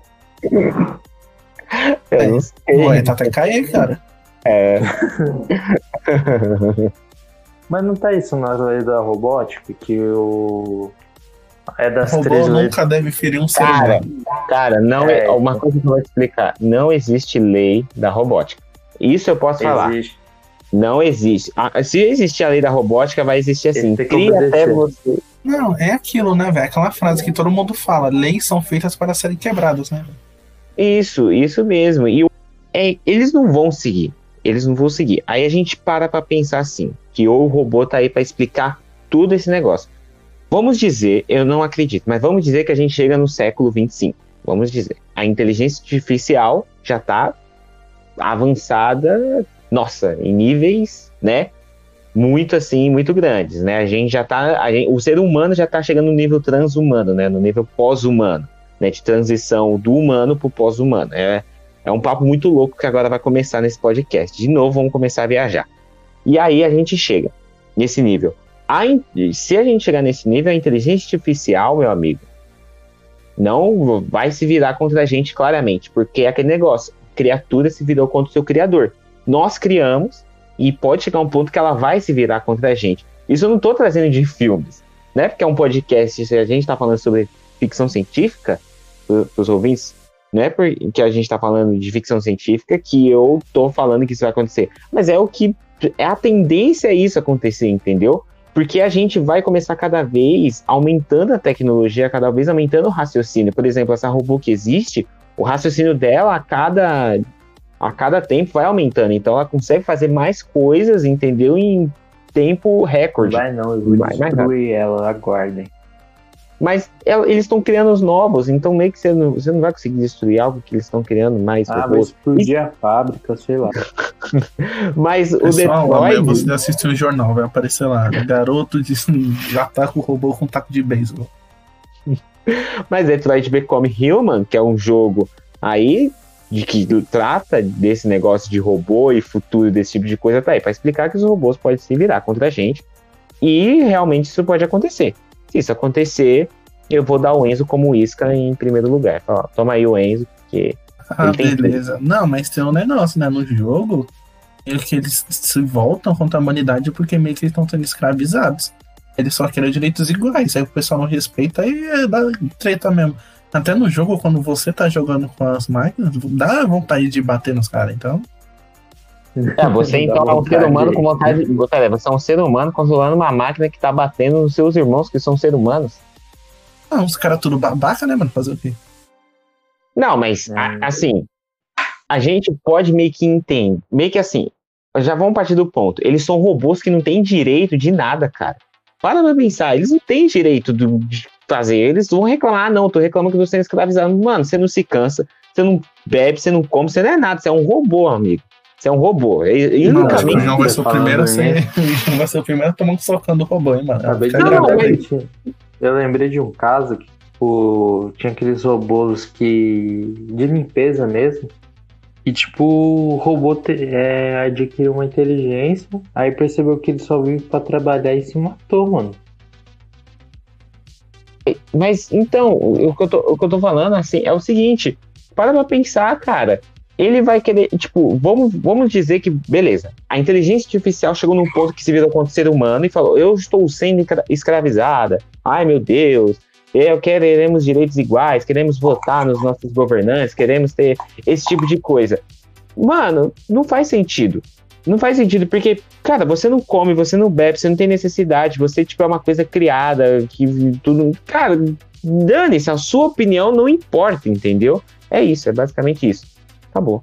Eu não sei. Ué, tá até cair, cara. É. (laughs) Mas não tá isso na lei da robótica, que o. É O das robô três leis. nunca deve ferir um ser Cara, humano. cara, não é. É. Uma coisa que eu vou te explicar. Não existe lei da robótica. Isso eu posso falar. Existe. Não existe. Ah, se existir a lei da robótica, vai existir assim. Cria até você. Não, é aquilo, né, velho? Aquela frase que todo mundo fala: leis são feitas para serem quebradas, né? Isso, isso mesmo. E é, eles não vão seguir. Eles não vão seguir. Aí a gente para pra pensar assim: que o robô tá aí pra explicar tudo esse negócio. Vamos dizer, eu não acredito, mas vamos dizer que a gente chega no século 25. Vamos dizer. A inteligência artificial já tá avançada, nossa, em níveis, né? Muito assim, muito grandes, né? A gente já tá. Gente, o ser humano já tá chegando no nível transhumano, né? No nível pós-humano, né? De transição do humano pro pós-humano. É, é um papo muito louco que agora vai começar nesse podcast. De novo, vamos começar a viajar. E aí a gente chega nesse nível. A, se a gente chegar nesse nível, a inteligência artificial, meu amigo, não vai se virar contra a gente claramente, porque é aquele negócio, criatura se virou contra o seu criador. Nós criamos e pode chegar um ponto que ela vai se virar contra a gente. Isso eu não estou trazendo de filmes, né? Porque é um podcast, se a gente está falando sobre ficção científica, os ouvintes, não é porque a gente está falando de ficção científica que eu estou falando que isso vai acontecer. Mas é o que é a tendência a isso acontecer, entendeu? Porque a gente vai começar cada vez aumentando a tecnologia, cada vez aumentando o raciocínio. Por exemplo, essa robô que existe, o raciocínio dela a cada, a cada tempo vai aumentando. Então ela consegue fazer mais coisas, entendeu? Em tempo recorde. Vai não, eu vou vai, destruir ela, aguardem. Mas eles estão criando os novos, então meio que você não, você não vai conseguir destruir algo que eles estão criando mais. Ah, vai explodir e... a fábrica, sei lá. (laughs) Mas Pessoal, o Detroit... você assistiu o jornal, vai aparecer lá. Garoto de... (laughs) já tá com o robô com um taco de beisebol. (laughs) Mas Detroit Become Human, que é um jogo aí de que trata desse negócio de robô e futuro desse tipo de coisa, tá aí para explicar que os robôs podem se virar contra a gente e realmente isso pode acontecer. Se isso acontecer, eu vou dar o Enzo como isca em primeiro lugar. Fala, toma aí o Enzo, porque. Ah, beleza. Não, mas tem um negócio, né? No jogo, é que eles se voltam contra a humanidade porque meio que eles estão sendo escravizados. Eles só querem direitos iguais. Aí o pessoal não respeita e dá treta mesmo. Até no jogo, quando você tá jogando com as máquinas, dá vontade de bater nos caras, então. É, você (laughs) então é um ser humano com vontade. Peraí, você é um ser humano controlando uma máquina que tá batendo nos seus irmãos que são seres humanos. Ah, os caras tudo babaca, né, mano? Fazer o quê? Não, mas é. a, assim, a gente pode meio que entender. Meio que assim, já vamos partir do ponto. Eles são robôs que não têm direito de nada, cara. Para pra pensar, eles não têm direito do, de fazer. Eles vão reclamar, ah, não, tô reclamando que você é escravizado. Mano, você não se cansa, você não bebe, você não come, você não é nada, você é um robô, amigo. Você é um robô. E, não, acho que (laughs) o João vai ser o primeiro a ser. vai ser o primeiro a tomar um socando o robô, hein, mano. Acabei de não, mas... Eu lembrei de um caso que, tipo, tinha aqueles robôs que. de limpeza mesmo. E tipo, o robô te, é, adquiriu uma inteligência, aí percebeu que ele só vive para trabalhar e se matou, mano. Mas então, o que, eu tô, o que eu tô falando assim é o seguinte: para pra pensar, cara ele vai querer, tipo, vamos, vamos dizer que, beleza, a inteligência artificial chegou num ponto que se virou contra o ser humano e falou: eu estou sendo escravizada, ai meu Deus, eu queremos direitos iguais, queremos votar nos nossos governantes, queremos ter esse tipo de coisa. Mano, não faz sentido. Não faz sentido, porque, cara, você não come, você não bebe, você não tem necessidade, você, tipo, é uma coisa criada, que tudo. Cara, dane-se, a sua opinião não importa, entendeu? É isso, é basicamente isso. Acabou.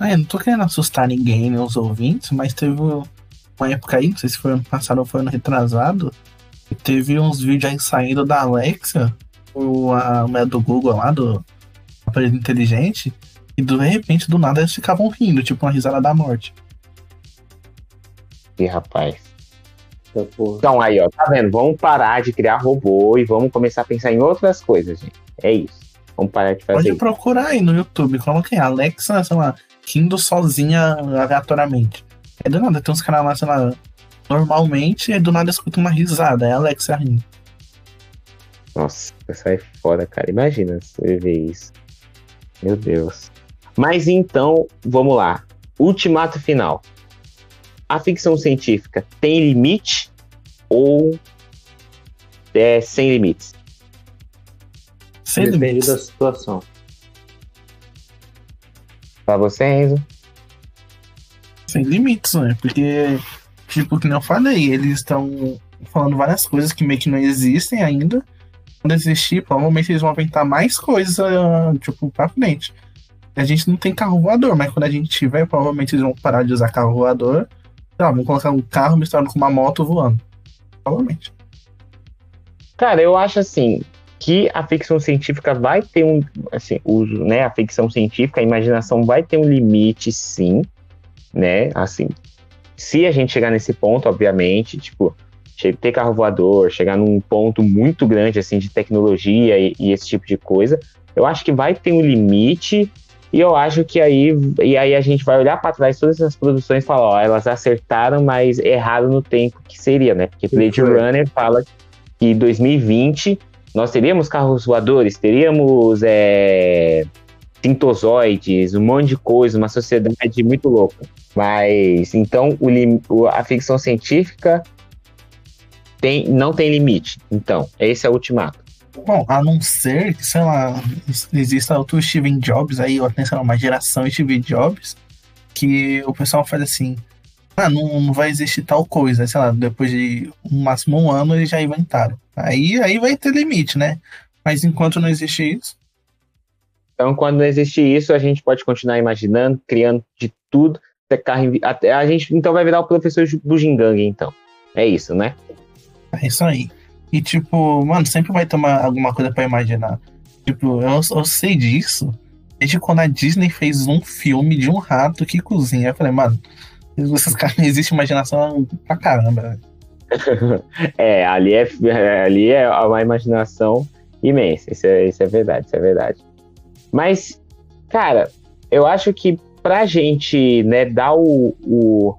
É, não tô querendo assustar ninguém, meus ouvintes, mas teve uma época aí, não sei se foi ano passado ou foi ano retrasado, teve uns vídeos aí saindo da Alexa, ou a do Google lá, do aparelho inteligente, e de repente, do nada, eles ficavam rindo, tipo uma risada da morte. E rapaz. Então aí, ó, tá vendo? Vamos parar de criar robô e vamos começar a pensar em outras coisas, gente. É isso. Vamos parar de fazer Pode procurar aí no YouTube, coloca aí, Alexa, sei lá, rindo sozinha aleatoriamente. É do nada, tem uns caras lá, sei lá, normalmente, e do nada escuta uma risada, é a Alexa rindo. Nossa, isso aí é foda, cara. Imagina você ver isso. Meu Deus. Mas então, vamos lá. Ultimato final. A ficção científica tem limite ou é sem limites? Sem Depende limites. da situação. Pra você, Enzo? Sem limites, né? Porque, tipo, que eu falei, eles estão falando várias coisas que meio que não existem ainda. Quando existir, provavelmente eles vão inventar mais coisas, tipo, pra frente. A gente não tem carro voador, mas quando a gente tiver, provavelmente eles vão parar de usar carro voador. Sei lá, vão colocar um carro misturado com uma moto voando. Provavelmente. Cara, eu acho assim, que a ficção científica vai ter um, assim, uso, né, a ficção científica, a imaginação vai ter um limite, sim, né, assim, se a gente chegar nesse ponto, obviamente, tipo, ter carro voador, chegar num ponto muito grande, assim, de tecnologia e, e esse tipo de coisa, eu acho que vai ter um limite e eu acho que aí, e aí a gente vai olhar para trás todas essas produções e falar, ó, elas acertaram, mas erraram no tempo que seria, né? Porque Blade Runner fala que 2020 nós teríamos carros voadores, teríamos é, sintozoides, um monte de coisa, uma sociedade muito louca. Mas então o, a ficção científica tem, não tem limite. Então, esse é o ultimato. Bom, a não ser que, sei lá, exista outro Steven Jobs aí, ou até, sei lá, uma geração Steven Jobs, que o pessoal faz assim, ah, não, não vai existir tal coisa, sei lá, depois de um máximo um ano eles já inventaram. Aí, aí vai ter limite, né? Mas enquanto não existe isso. Então, quando não existe isso, a gente pode continuar imaginando, criando de tudo. Até a gente então vai virar o professor Bujingang, então. É isso, né? É isso aí. E tipo, mano, sempre vai tomar alguma coisa para imaginar. Tipo, eu, eu sei disso desde quando a Disney fez um filme de um rato que cozinha. Eu falei, mano, esses (laughs) caras existe imaginação pra caramba. (laughs) é, ali é, ali é uma imaginação imensa. Isso é, isso é verdade, isso é verdade. Mas, cara, eu acho que pra gente né, dar o, o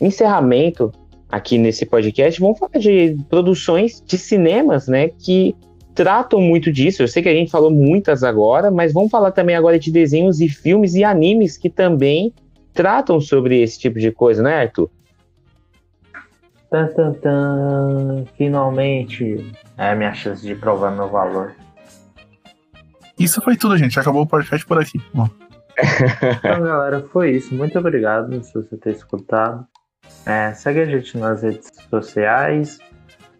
encerramento aqui nesse podcast, vamos falar de produções de cinemas, né, que tratam muito disso. Eu sei que a gente falou muitas agora, mas vamos falar também agora de desenhos e filmes e animes que também tratam sobre esse tipo de coisa, né, Arthur? Tan, tan, tan. Finalmente é a minha chance de provar meu valor. Isso foi tudo, gente. Acabou o podcast por aqui. Bom. então, galera, foi isso. Muito obrigado se você ter escutado. É, segue a gente nas redes sociais.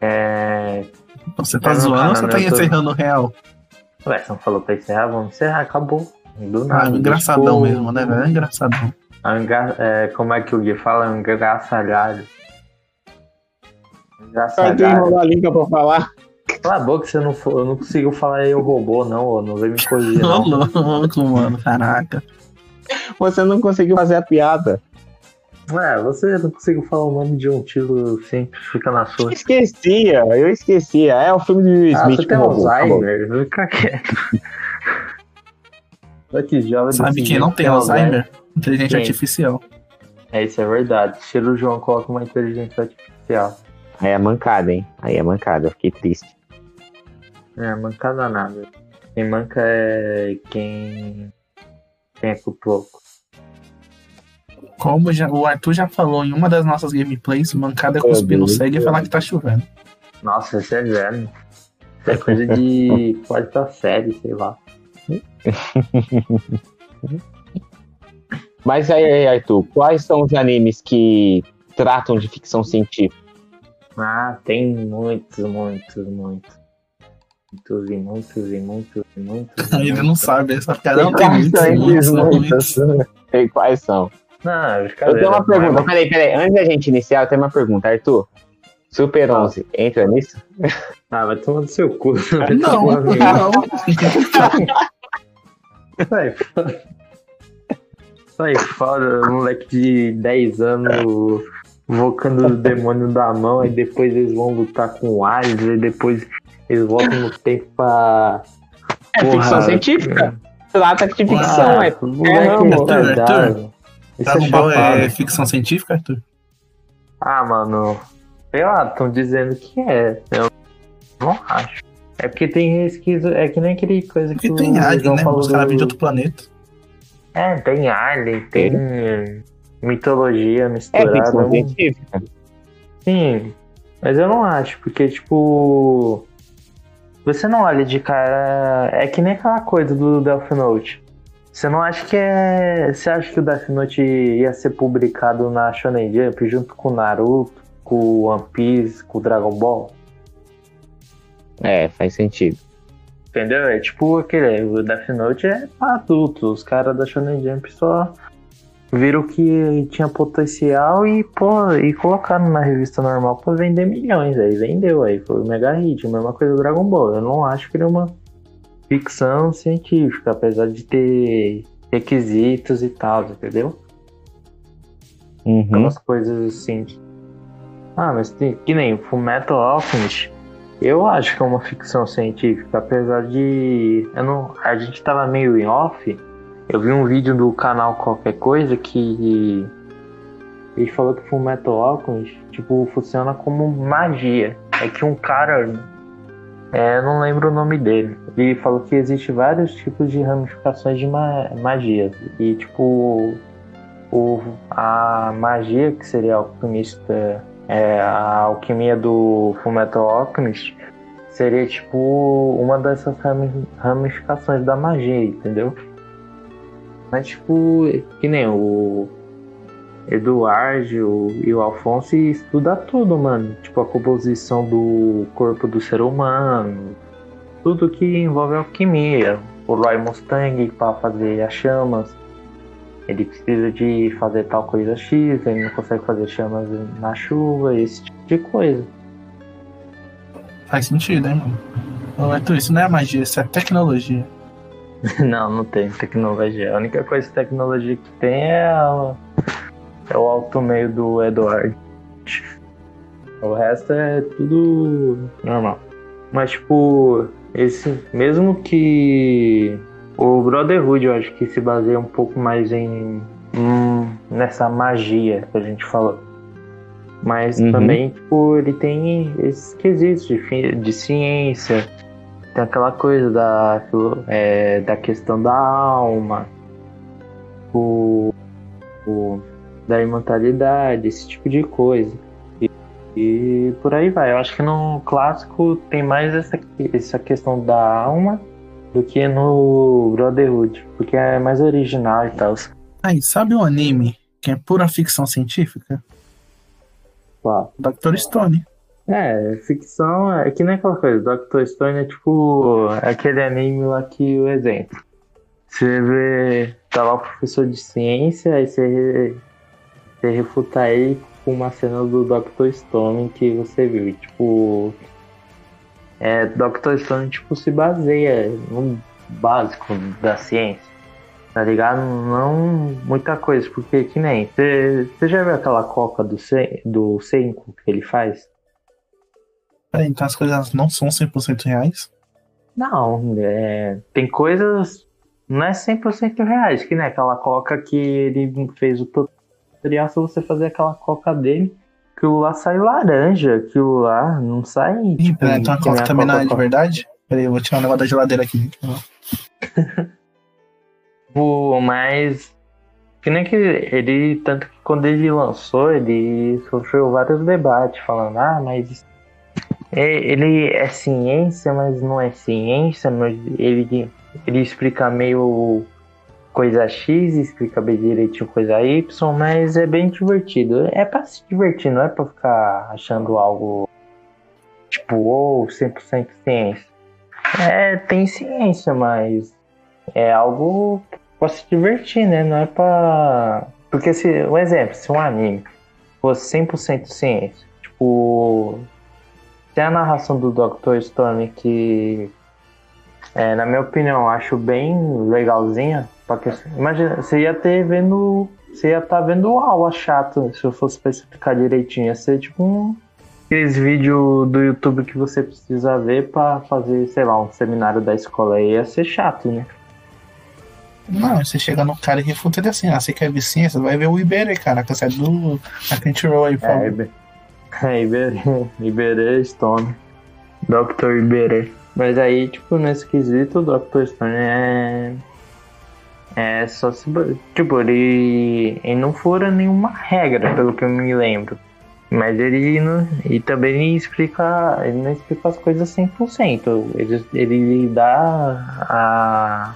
É, você tá zoando ou você tá encerrando o real? Ué, você não falou pra encerrar? Vamos encerrar, acabou. Do ah, nada. Ah, engraçadão tipo, mesmo, né, velho? É engraçadão. É, como é que o Gui fala? Engraçalhado. Engraçalhado. Vai enrolar a língua pra falar. Cala a boca, você não, eu não consigo falar eu robô, não, não vem me corrigir, (laughs) não. louco, mano, caraca. Você não conseguiu fazer a piada. Ué, você não conseguiu falar o nome de um tiro sempre fica na sua. Eu esquecia, eu esquecia. É o filme de Will Smith. Ah, você tem Alzheimer, fica quieto. que jovem Sabe quem não tem Alzheimer? Inteligência quem? artificial. É, isso é verdade. Tira João coloca uma inteligência artificial. Aí é mancada, hein? Aí é mancada, fiquei triste. É, mancada nada. Quem manca é quem. Quem é pouco. Como já, o Arthur já falou em uma das nossas gameplays, mancada é cuspir no cego e falar que tá chovendo. Nossa, isso é velho. Isso é coisa de (laughs) quarta série, sei lá. (laughs) Mas aí, Arthur, quais são os animes que tratam de ficção científica? Ah, tem muitos, muitos, muitos. Muitos e muitos e muitos e muitos. Ele não sabe, essa cara não tem muitos, muitos, muitos. E quais são? Não, eu tenho uma pergunta, mas... peraí, peraí, antes da gente iniciar, eu tenho uma pergunta, Arthur. Super 11, ah. entra nisso? Ah, vai tomar do seu cu. Não, não. não. Sai fora. Sai fora, moleque de 10 anos invocando o demônio da mão, e depois eles vão lutar com o Ares, e depois eles voltam no tempo pra. É Porra, ficção científica. Trata de ficção, ah, é. Moleque é, Arthur, Dragon Ball é ficção científica, Arthur? Ah, mano. Sei lá, estão dizendo que é. Eu não acho. É porque tem resquício. É que nem aquele coisa porque que tem Alien, né? Os caras vêm de outro planeta. É, tem Alien, tem é. mitologia misturada. É ficção científica. Sim, mas eu não acho, porque, tipo. Você não olha de cara. É que nem aquela coisa do Death Note. Você não acha que é. Você acha que o Death Note ia ser publicado na Shonen Jump junto com o Naruto, com o One Piece, com o Dragon Ball? É, faz sentido. Entendeu? É tipo aquele. O Death Note é pra adultos. Os caras da Shonen Jump só viram que tinha potencial e, pô, e colocaram na revista normal pra vender milhões. Aí vendeu, aí foi o mega hit. Mesma coisa do Dragon Ball. Eu não acho que ele é uma ficção científica, apesar de ter requisitos e tal, entendeu? Uhum. Aquelas coisas assim. Ah, mas tem, que nem Fullmetal Alchemist. Eu acho que é uma ficção científica, apesar de. Eu não, a gente tava meio em off. Eu vi um vídeo do canal Qualquer Coisa que. Ele falou que Fullmetal Alchemist, tipo, funciona como magia. É que um cara. É, não lembro o nome dele. Ele falou que existe vários tipos de ramificações de ma magia. E, tipo, o, a magia, que seria alquimista, é, a alquimia do Fullmetal Alchemist, seria tipo uma dessas ramificações da magia, entendeu? Mas tipo, que nem o Eduardo e o Alfonso estuda tudo, mano. Tipo, a composição do corpo do ser humano, tudo que envolve alquimia. O Roy Mustang para fazer as chamas, ele precisa de fazer tal coisa X, ele não consegue fazer chamas na chuva, esse tipo de coisa. Faz sentido, hein, mano? Não é tudo, isso não é magia, isso é tecnologia. (laughs) não, não tem tecnologia. A única coisa de tecnologia que tem é, a, é o alto meio do Eduardo. O resto é tudo normal. Mas, tipo, esse, mesmo que o Brotherhood, eu acho que se baseia um pouco mais em hum, nessa magia que a gente falou. Mas uhum. também, tipo, ele tem esses quesitos de, de ciência, tem aquela coisa da, é, da questão da alma, o, o, da imortalidade, esse tipo de coisa. E, e, por aí vai. Eu acho que no clássico tem mais essa, essa questão da alma do que no Brotherhood, porque é mais original e tal. Aí, sabe um anime que é pura ficção científica? Qual? Dr. Stone. É, ficção é que nem aquela coisa. Dr. Stone é tipo aquele anime lá que o exemplo. Você vê, tá lá o professor de ciência, aí você, você refuta ele com uma cena do Dr. Stone que você viu. Tipo, é, Dr. Stone tipo, se baseia no básico da ciência, tá ligado? Não muita coisa, porque que nem. Você já viu aquela coca do, do Senko que ele faz? É, então as coisas não são 100% reais? Não, é, tem coisas. Não é 100% reais, que nem aquela coca que ele fez o tutorial se você fazer aquela coca dele Aquilo lá sai laranja, aquilo lá não sai. Ih, tipo, peraí, então a coca também não é de verdade? Peraí, eu vou tirar o um negócio da geladeira aqui. (laughs) Pô, mas. Que nem que ele. Tanto que quando ele lançou, ele sofreu vários debates falando, ah, mas. É, ele é ciência, mas não é ciência, mas ele, ele explica meio coisa X, explica bem direitinho coisa Y, mas é bem divertido. É pra se divertir, não é pra ficar achando algo tipo, ou oh, 100% ciência. É, tem ciência, mas é algo pra se divertir, né? Não é pra. Porque se, um exemplo, se um anime fosse 100% ciência, tipo, tem a narração do Dr. Stone que, é, na minha opinião, acho bem legalzinha, Imagina, você ia ter vendo. Você ia estar tá vendo aula chata se eu fosse especificar direitinho. Ia ser tipo um. Aqueles vídeos do YouTube que você precisa ver para fazer, sei lá, um seminário da escola. Aí ia ser chato, né? Não, você chega no cara e refuta ele assim, ah, você quer ver ciência? Vai ver o Iberê, cara, que é do a Crunchyroll aí, por é, favor. (laughs) É, Iberê, Iberê Stone. Dr. Iberê. Mas aí, tipo, nesse quesito, o Dr. Stone é é só se. Tipo, ele, ele não fura nenhuma regra, pelo que eu me lembro. Mas ele não. E também explica. Ele não explica as coisas 100%. Ele, ele dá a.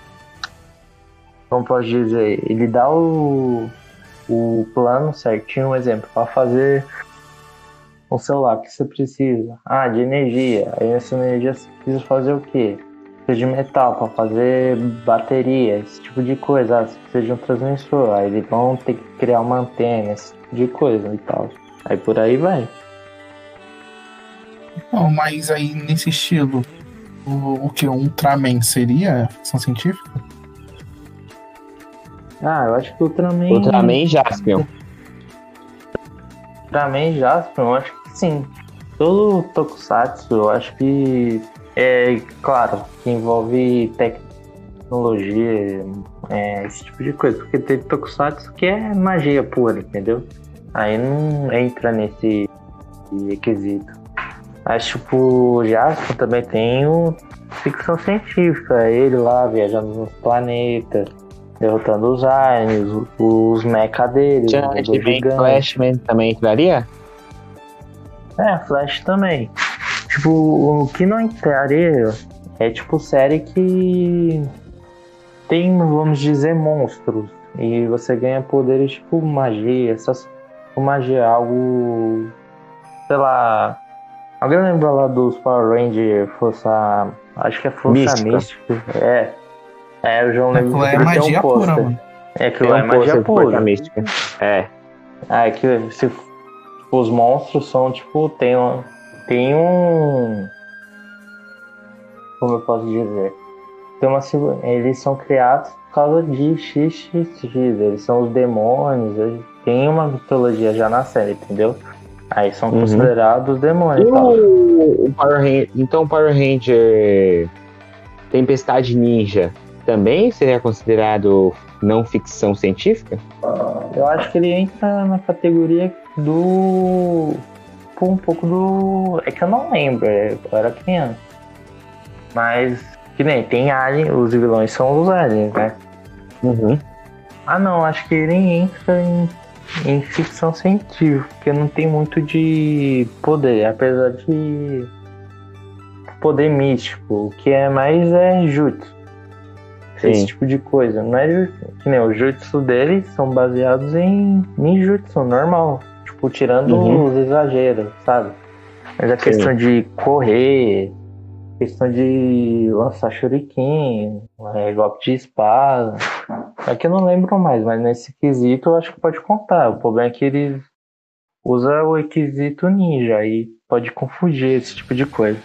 Como posso dizer? Ele dá o. O plano certinho, um exemplo, para fazer um celular que você precisa. Ah, de energia. Aí essa energia você precisa fazer o quê? De metal para fazer bateria, esse tipo de coisa. Ah, você precisa de um transmissor, aí eles vão ter que criar uma antena, esse tipo de coisa e tal. Aí por aí vai. Não, mas aí nesse estilo, o, o que? O Ultraman seria ficção científica? Ah, eu acho que o Ultraman. Ultraman e Jaspion. Ultraman e Jaspion, eu acho que sim. Todo Tokusatsu, eu acho que é claro que envolve tecnologia, é, esse tipo de coisa, porque tem Tokusatsu que é magia pura, entendeu? Aí não entra nesse requisito. Mas tipo, Jaspion também tem o ficção científica, ele lá viajando nos planetas, derrotando os aliens, os, mecha dele. Flashman também entraria? É, Flash também. Tipo, o que não entraria é tipo série que tem, vamos dizer, monstros. E você ganha poderes tipo magia, essas tipo, magia, algo. Sei lá. Alguém lembra lá dos Power Ranger, Força. Acho que é Força Mística. Mística. É. É, eu já não lembro Aquilo é magia um pura, mano. É, aquilo é um magia Força pura. mística. É. Ah, é que se, os monstros são tipo. Tem um. Tem um. Como eu posso dizer? Tem uma, eles são criados por causa de XXX. Eles são os demônios. Tem uma mitologia já na série, entendeu? Aí são Uhum. considerados demônios. O Power Ranger, então o Power Ranger Tempestade Ninja também seria considerado não ficção científica? Eu acho que ele entra na categoria do. Pô, Um pouco do. É que eu não lembro, eu era criança. Mas, que nem tem alien, os vilões são os aliens, né? Uhum. Ah, não, acho que ele entra em, em ficção científica, porque não tem muito de poder, apesar de poder místico, o que é mais é jutsu. Esse Sim. tipo de coisa, não é jutsu. Que nem o jutsu deles são baseados em ninjutsu normal, tipo, tirando Uhum. os exageros, sabe? Mas a questão de correr, questão de lançar shuriken, é, golpe de espada. É que eu não lembro mais, mas nesse quesito eu acho que pode contar. O problema é que ele usa o requisito ninja, aí pode confundir esse tipo de coisa.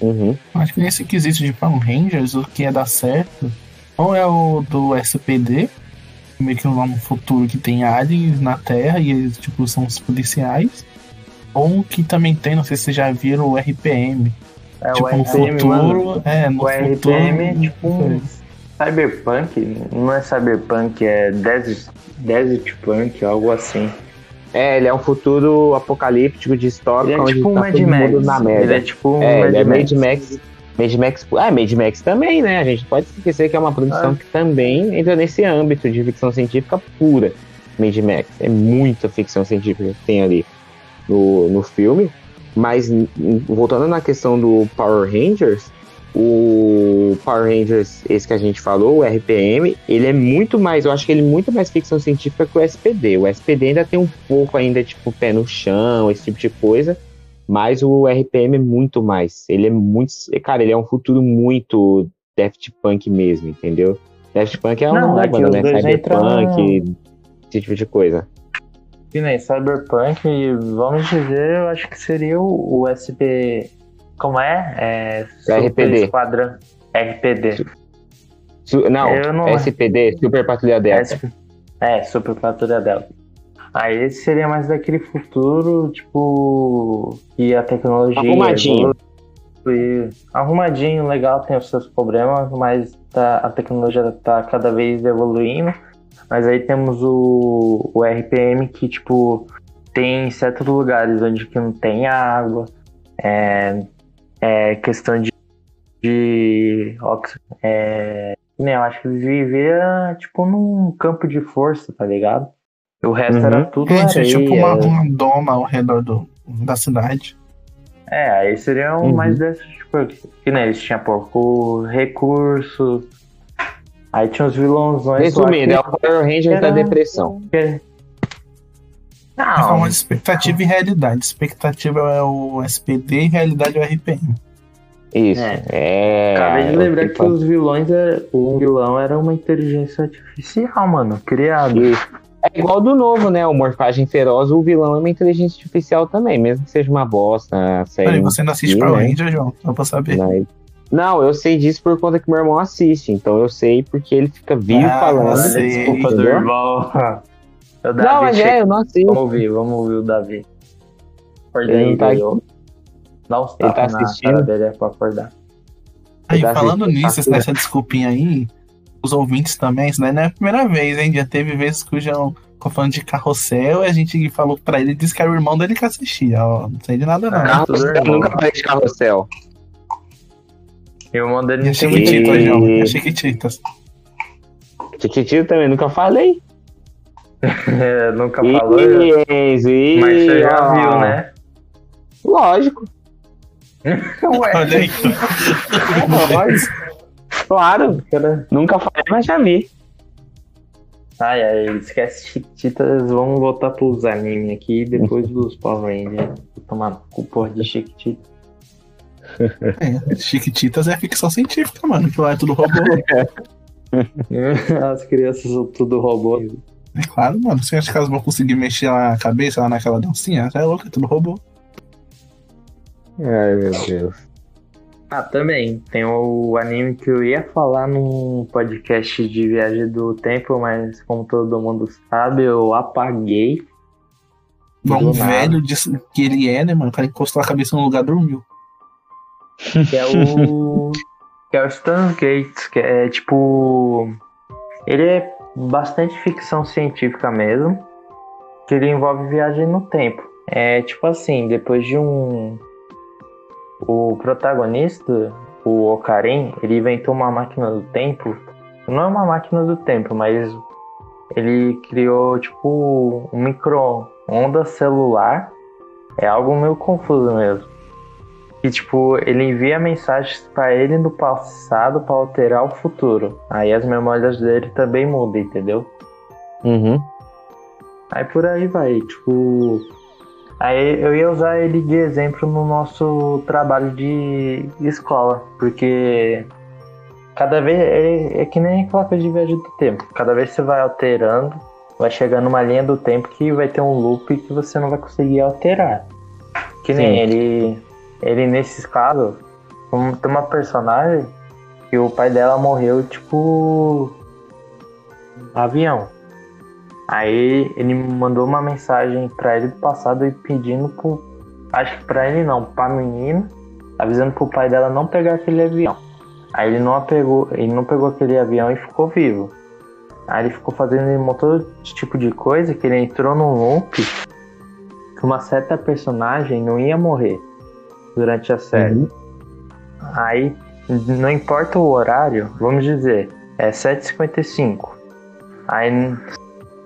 Uhum. Acho que nesse quesito de Power Rangers, o que ia dar certo, ou é o do SPD, meio que lá no futuro que tem aliens na Terra e eles, tipo, são os policiais, ou que também tem, não sei se vocês já viram, o RPM. É tipo, o no RPM, mano. futuro, é, no O futuro... RPM é tipo um cyberpunk, não é cyberpunk, é desert, desert punk, algo assim. É, ele é um futuro apocalíptico distópico Ele é tipo um tá Mad todo Max. mundo na merda. Ele é tipo um É, Mad ele é Max. Mad Max. Mad Max. Ah, Mad Max também, né? A gente pode esquecer que é uma produção Ah. que também entra nesse âmbito de ficção científica pura. Mad Max. É muita ficção científica que tem ali no, no filme. Mas voltando na questão do Power Rangers, o Power Rangers, esse que a gente falou, o RPM, ele é muito mais, eu acho que ele é muito mais ficção científica que o SPD. O SPD ainda tem um pouco ainda, tipo, pé no chão, esse tipo de coisa. Mas o RPM é muito mais. Ele é muito. Cara, ele é um futuro muito Daft Punk mesmo, entendeu? Daft Punk é uma Não, é banda, né? Cyberpunk, esse tipo de coisa. Que nem Cyberpunk, vamos dizer, eu acho que seria o, o SP. Como é? É. Super RPD. Esquadrão. RPD. Su- não, Eu não- SPD, Super Patrulha Delta. SP É, Super Patrulha Delta. Aí esse seria mais daquele futuro, tipo. que a tecnologia. Arrumadinho. evolui. Arrumadinho, legal, tem os seus problemas, mas tá- a tecnologia tá cada vez evoluindo. Mas aí temos o, o RPM que, tipo, tem certos lugares onde que não tem água, é, é questão de, de ox- é, né, eu acho que vivia, tipo, num campo de força, tá ligado? O resto Uhum. era tudo É, tinha areia. tipo uma, uma doma ao redor do, da cidade. É, aí seria um Uhum. mais desse tipo. Que nem eles tinham pouco recurso. Aí tinha os vilãozões. Resumindo, é o Power Ranger Era- da depressão. que- É Não, uma expectativa e realidade. Expectativa é o SPD e realidade é o RPM. Isso. É. É. Acabei de eu lembrar fico que os vilões era, o vilão era uma inteligência artificial, mano, criado. Isso. É igual do novo, né? O Morfagem Feroz, o vilão é uma inteligência artificial também, mesmo que seja uma bosta série. Peraí, você não assiste Sim, Power né? Ranger, João? Só pra saber. Né? Não, eu sei disso por conta que meu irmão assiste, então eu sei porque ele fica vivo Ah, falando. Sei. desculpa do entendeu? irmão. (laughs) O Davi Não, mas chega- é, eu não assisto. Vamos ouvir, vamos ouvir o Davi. Acordei Ele não tá aí. Dá uns Ele tá na assistindo? cara dele é pra acordar. Aí, Tá falando assistindo, nisso, tá nessa desculpinha aí, os ouvintes também, isso daí não é a primeira vez, hein? Já teve vezes que o João ficou falando de carrossel e a gente falou pra ele, disse que era o irmão dele que assistia, ó. Não sei de nada, não. Ah, irmão. nunca falei de carrossel. E o irmão dele E não a tem Chiquititas, João. A Chiquititas. Chiquitito também, nunca falei. É, (laughs) nunca falou, né? Isso, isso, mas você já ó. viu, né? Lógico. (laughs) Ué, Olha aí. (laughs) Claro. cara. Nunca falei, mas já vi. Ai, ai, esquece Chiquititas, vamos voltar pros animes aqui depois (laughs) dos Power Rangers. Vou tomar com porra de Chiquititas. (laughs) É, Chiquititas é ficção científica, mano, que lá é tudo robô. (laughs) As crianças são tudo robô. É claro, mano. Você acha que elas vão conseguir mexer a cabeça lá naquela dancinha? Você é louco, é tudo robô. Ai, meu Deus. Ah, também. Tem o anime que eu ia falar num podcast de viagem do tempo, mas como todo mundo sabe, eu apaguei. Um nada. velho disse que ele é, né, mano? O cara encostou a cabeça no lugar dormiu. Que é o. que é o Stan Gates, que é tipo. Ele é bastante ficção científica mesmo. Que ele envolve viagem no tempo. É tipo assim, depois de um. O protagonista, o Ocarim, ele inventou uma máquina do tempo. Não é uma máquina do tempo, mas ele criou tipo um micro-ondas celular. É algo meio confuso mesmo. E tipo, ele envia mensagens pra ele no passado pra alterar o futuro. Aí as memórias dele também mudam, entendeu? Uhum. Aí por aí vai, tipo. Aí eu ia usar ele de exemplo no nosso trabalho de escola, porque cada vez é, é que nem aquela coisa de viagem do tempo. Cada vez você vai alterando, vai chegar numa linha do tempo que vai ter um loop que você não vai conseguir alterar. Que nem Sim. ele, ele nesses casos, um- tem uma personagem que o pai dela morreu tipo avião. Aí ele mandou uma mensagem pra ele do passado e pedindo pro. Acho que pra ele não, pra menina, avisando pro pai dela não pegar aquele avião. Aí ele não pegou, ele não pegou aquele avião e ficou vivo. Aí ele ficou fazendo um montão de tipo de coisa que ele entrou num loop que uma certa personagem não ia morrer durante a série. Uhum. Aí, não importa o horário, vamos dizer, é 7h55. Aí,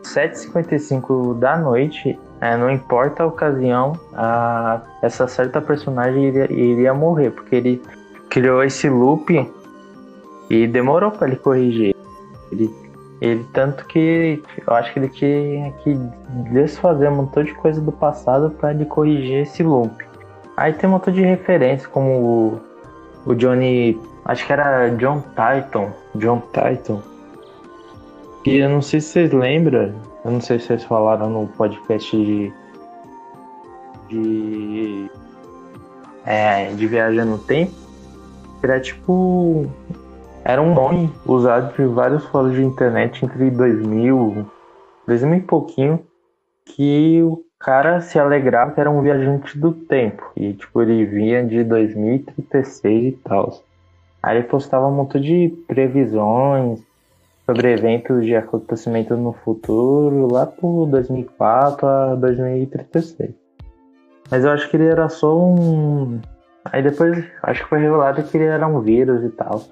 7h55 da noite, é, não importa a ocasião, a, essa certa personagem iria, iria morrer, porque ele criou esse loop e demorou para ele corrigir. Ele, ele tanto que eu acho que ele tinha que desfazer um montão de coisa do passado para ele corrigir esse loop. Aí tem um montão de referências, como o, o Johnny. Acho que era John Titan. John Titan. Que eu não sei se vocês lembram. Eu não sei se vocês falaram no podcast de. De. É, de no tempo. Era tipo. Era um nome usado por vários fóruns de internet entre 2000, 2000 e pouquinho. Que o cara se alegrava que era um viajante do tempo. E, tipo, ele vinha de 2036 e tal. Aí ele postava um monte de previsões sobre eventos de acontecimento no futuro, lá por 2004 a 2036. Mas eu acho que ele era só um. Aí depois acho que foi revelado que ele era um vírus e tal.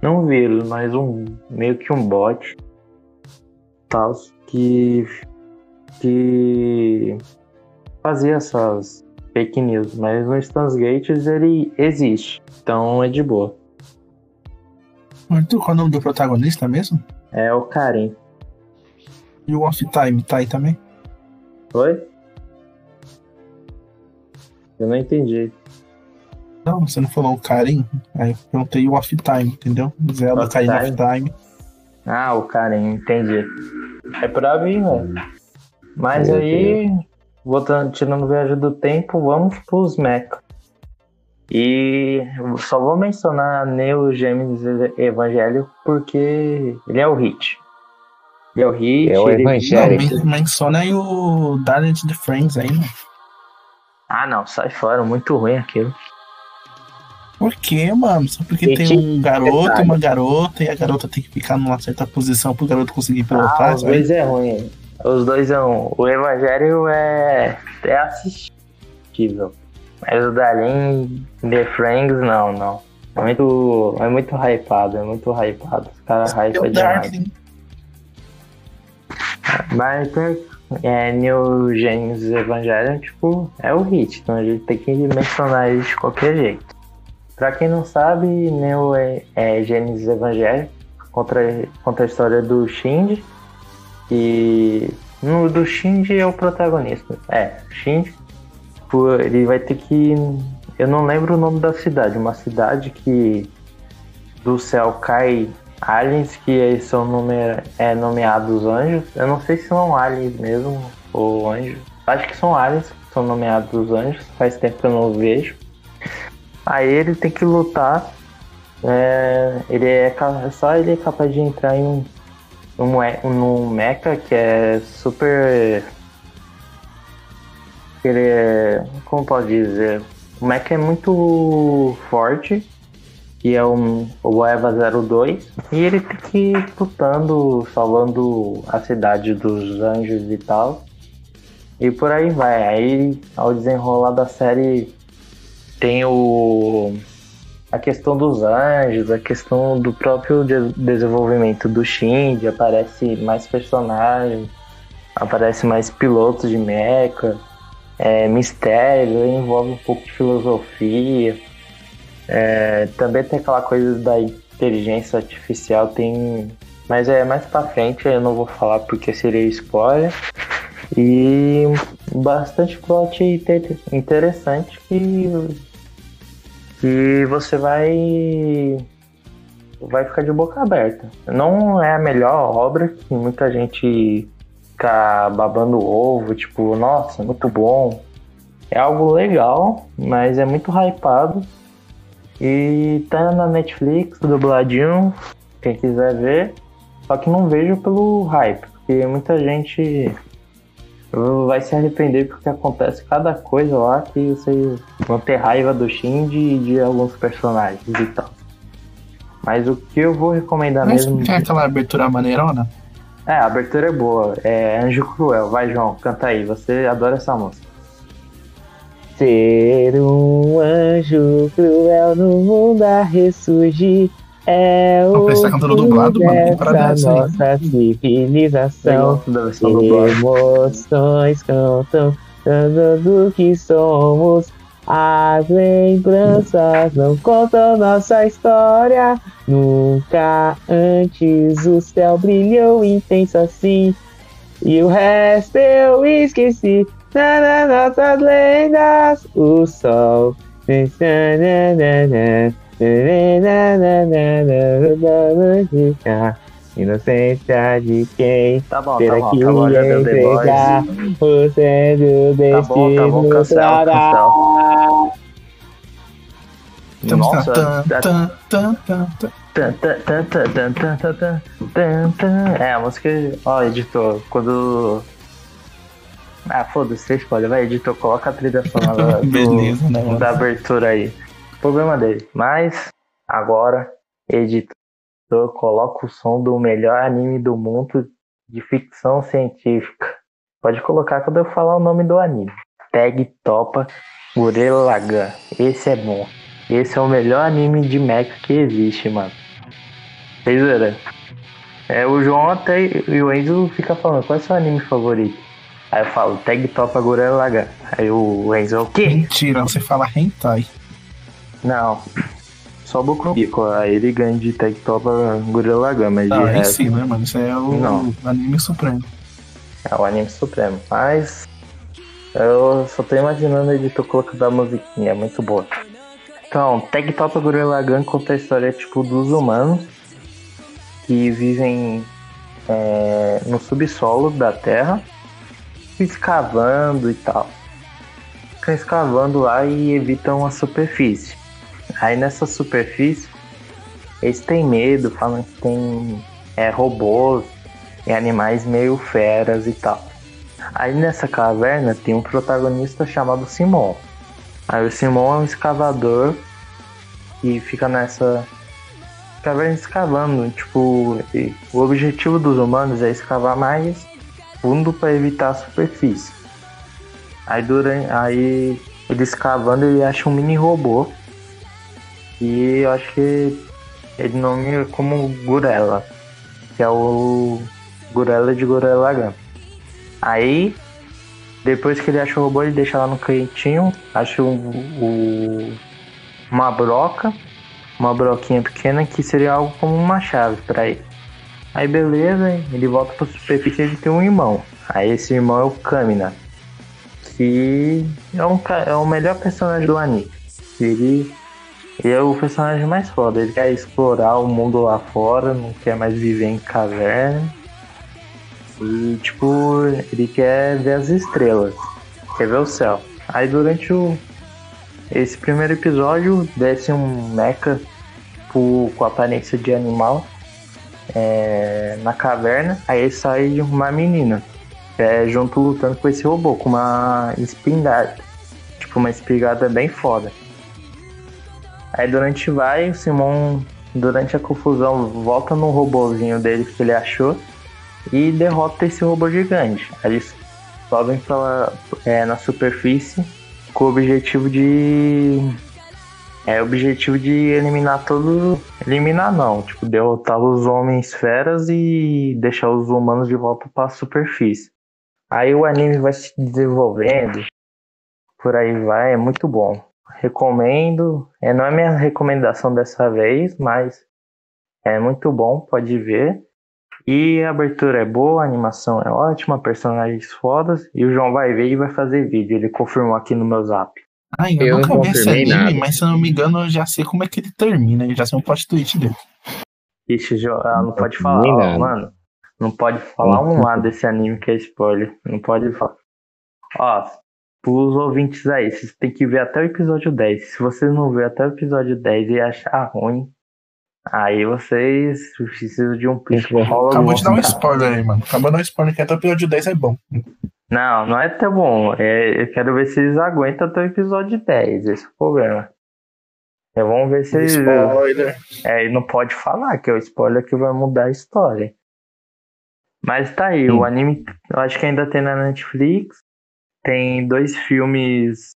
Não um vírus, mas um. meio que um bot. Tal. Que que fazia essas fake news, mas no Stans Gates ele existe, então é de boa. Qual é o nome do protagonista mesmo? É o Karim. E o Off Time tá aí também? Oi? Eu não entendi. Não, você não falou o Karen? Aí eu perguntei o Off-Time, entendeu? Zelda Karen Off-Time. Ah, o Karen, entendi. É pra mim, velho. Mas Meu aí, voltando, tirando viagem do tempo, vamos pros mecha. E só vou mencionar Neo Gêmeos Evangelho porque ele é o hit. Ele é o hit. É o ele- Evangelho. Não, men- menciona aí o Dark the Friends aí, mano. Ah, não, sai fora, muito ruim aquilo. Por quê, mano? Só porque E tem um garoto e uma garota e a garota tem que ficar numa certa posição pro garoto conseguir pilotar, Ah, os sabe? dois é ruim. Os dois são. O Evangelho é. é assistível. Mas o Dalin The Friends, não, não. É muito. É muito hypado, é muito hypado. Os caras É hypam o demais. Darkling. Mas é, New Genesis Evangelion, tipo, é o hit, então a gente tem que mencionar ele de qualquer jeito. Pra quem não sabe, New é, é Genesis Evangelion conta, conta a história do Shinji. E no do Shinji é o protagonista. É, Shinji. Pô, Ele vai ter que. Eu não lembro o nome da cidade, uma cidade que do céu cai aliens que são nome, é, nomeados anjos. Eu não sei se são aliens mesmo ou anjos. Acho que são aliens que são nomeados anjos. Faz tempo que eu não vejo. Aí ele tem que lutar. É, ele é só ele é capaz de entrar em um, um, num mecha que é super. Ele é. Como pode dizer? O mecha é muito forte que é o, o Eva 02, e ele ir lutando, salvando a cidade dos anjos e tal. E por aí vai. Aí, ao desenrolar da série, tem o a questão dos anjos, a questão do próprio de- desenvolvimento do Shinji, aparece mais personagens, aparece mais pilotos de mecha, é, mistério, envolve um pouco de filosofia. É, também tem aquela coisa da inteligência artificial, tem. Mas é mais pra frente, eu não vou falar porque seria spoiler. E bastante plot inter- interessante que, que você vai. Vai ficar de boca aberta. Não é a melhor obra, que muita gente fica babando o ovo, tipo, nossa, muito bom. É algo legal, mas é muito hypado. E tá na Netflix, dubladinho, quem quiser ver. Só que não vejo pelo hype, porque muita gente vai se arrepender porque acontece cada coisa lá que vocês vão ter raiva do Shinji e de alguns personagens e tal. Mas o que eu vou recomendar Mas mesmo. tem aquela abertura maneirona? É, a abertura é boa. É Anjo Cruel. Vai, João, canta aí. Você adora essa música. Ser um anjo cruel no mundo a ressurgir é o que tá cantando dublado, mano. Dessa essa aí? nossa civilização. Emoções cantam, cantando do que somos. As lembranças não contam nossa história. Nunca antes o céu brilhou intenso assim. E o resto eu esqueci. Na, na, nossas lendas, o sol. Na, na, na, na, na, na, na, na, na, Inocência de quem tá bom, terá tá bom, que acabou, entregar o sendo destino tá bom, tá bom. Nossa, é, a música. Ó, editor, quando. Ah, foda-se, você escolhe, vai, editor, coloca a trilha sonora Beleza, do, da abertura aí. Problema dele. Mas, agora, editor, coloca o som do melhor anime do mundo de ficção científica. Pode colocar quando eu falar o nome do anime. Tag Topa Gurren Lagann. Esse é bom. Esse é o melhor anime de mecha que existe, mano. Vocês viram? É, o João até e o Enzo fica falando, qual é o seu anime favorito? Aí eu falo, Tag Topa Gurren Lagann. Aí o Enzo, o quê? Mentira, você fala hentai. Não. Só o Boku no Pico. Aí ele ganha de Tag Topa Gurren Lagann, mas de Ah, aí resto sim, né, mano? Isso é o Não. anime supremo. é o anime supremo. Mas eu só tô imaginando o editor colocando a musiquinha, é muito boa. Então, Tag Top Gurren Lagann conta a história tipo dos humanos que vivem é, no subsolo da Terra, escavando e tal. Ficam escavando lá e evitam a superfície. Aí nessa superfície eles têm medo, falam que tem é, robôs e animais meio feras e tal. Aí nessa caverna tem um protagonista chamado Simon. Aí o Simon é um escavador que fica nessa caverna escavando. Tipo, o objetivo dos humanos é escavar mais fundo para evitar a superfície. Aí durante. Aí ele escavando ele acha um mini robô. E eu acho que ele nome como Gurela. Que é o Gurela de Gurelagan. Aí depois que ele acha o robô, ele deixa lá no cantinho, acha o, o, uma broca, uma broquinha pequena que seria algo como uma chave para ele. Aí beleza, ele volta pra superfície e tem um irmão. Aí esse irmão é o Kamina, que é, um, é o melhor personagem do anime. Ele, ele é o personagem mais foda, ele quer explorar o mundo lá fora, não quer mais viver em caverna. E tipo, ele quer ver as estrelas, quer ver o céu. Aí durante o esse primeiro episódio desce um mecha com aparência de animal é, na caverna, aí sai uma menina é, junto lutando com esse robô, com uma espingarda. Tipo, uma espingarda bem foda. Aí durante vai, o Simon, durante a confusão, volta no robôzinho dele que ele achou e derrota esse robô gigante. Eles sobem pela, é, na superfície com o objetivo de. É objetivo de eliminar todos. Eliminar não, tipo, derrotar os homens feras e deixar os humanos de volta para a superfície. Aí o anime vai se desenvolvendo, por aí vai, é muito bom. Recomendo. É, não é minha recomendação dessa vez, mas é muito bom, pode ver. E a abertura é boa, a animação é ótima, personagens fodas. E o João vai ver e vai fazer vídeo. Ele confirmou aqui no meu zap. Ai, eu, eu nunca vi esse anime, nada. mas se eu não me engano, eu já sei como é que ele termina. Eu já sei um plot twist dele. Ixi, João, ah, não pode falar, ó, mano. Não pode falar um lado desse anime que é spoiler. Não pode falar. Ó, pros ouvintes aí, vocês tem que ver até o episódio 10. Se vocês não ver até o episódio 10 e achar ruim, Aí vocês precisam de um psicólogo. Acabou de dar um spoiler aí, mano. Acabou de dar um spoiler que até o episódio 10 é bom. Não, não é tão bom. É, eu quero ver se eles aguentam até o episódio 10. Esse é o problema. Então, vamos ver se eles. Spoiler. É, ele não pode falar que é o spoiler que vai mudar a história. Mas tá aí, o anime eu acho que ainda tem na Netflix. Tem dois filmes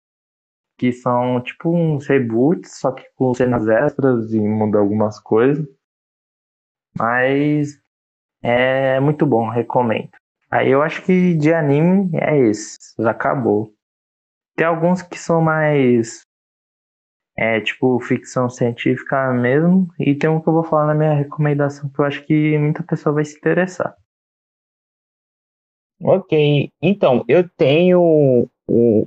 que são tipo uns reboots, só que com cenas extras e muda algumas coisas. Mas é muito bom, recomendo. Aí eu acho que de anime é esse, já acabou. Tem alguns que são mais é tipo ficção científica mesmo, e tem um que eu vou falar na minha recomendação que eu acho que muita pessoa vai se interessar. Ok, então eu tenho o,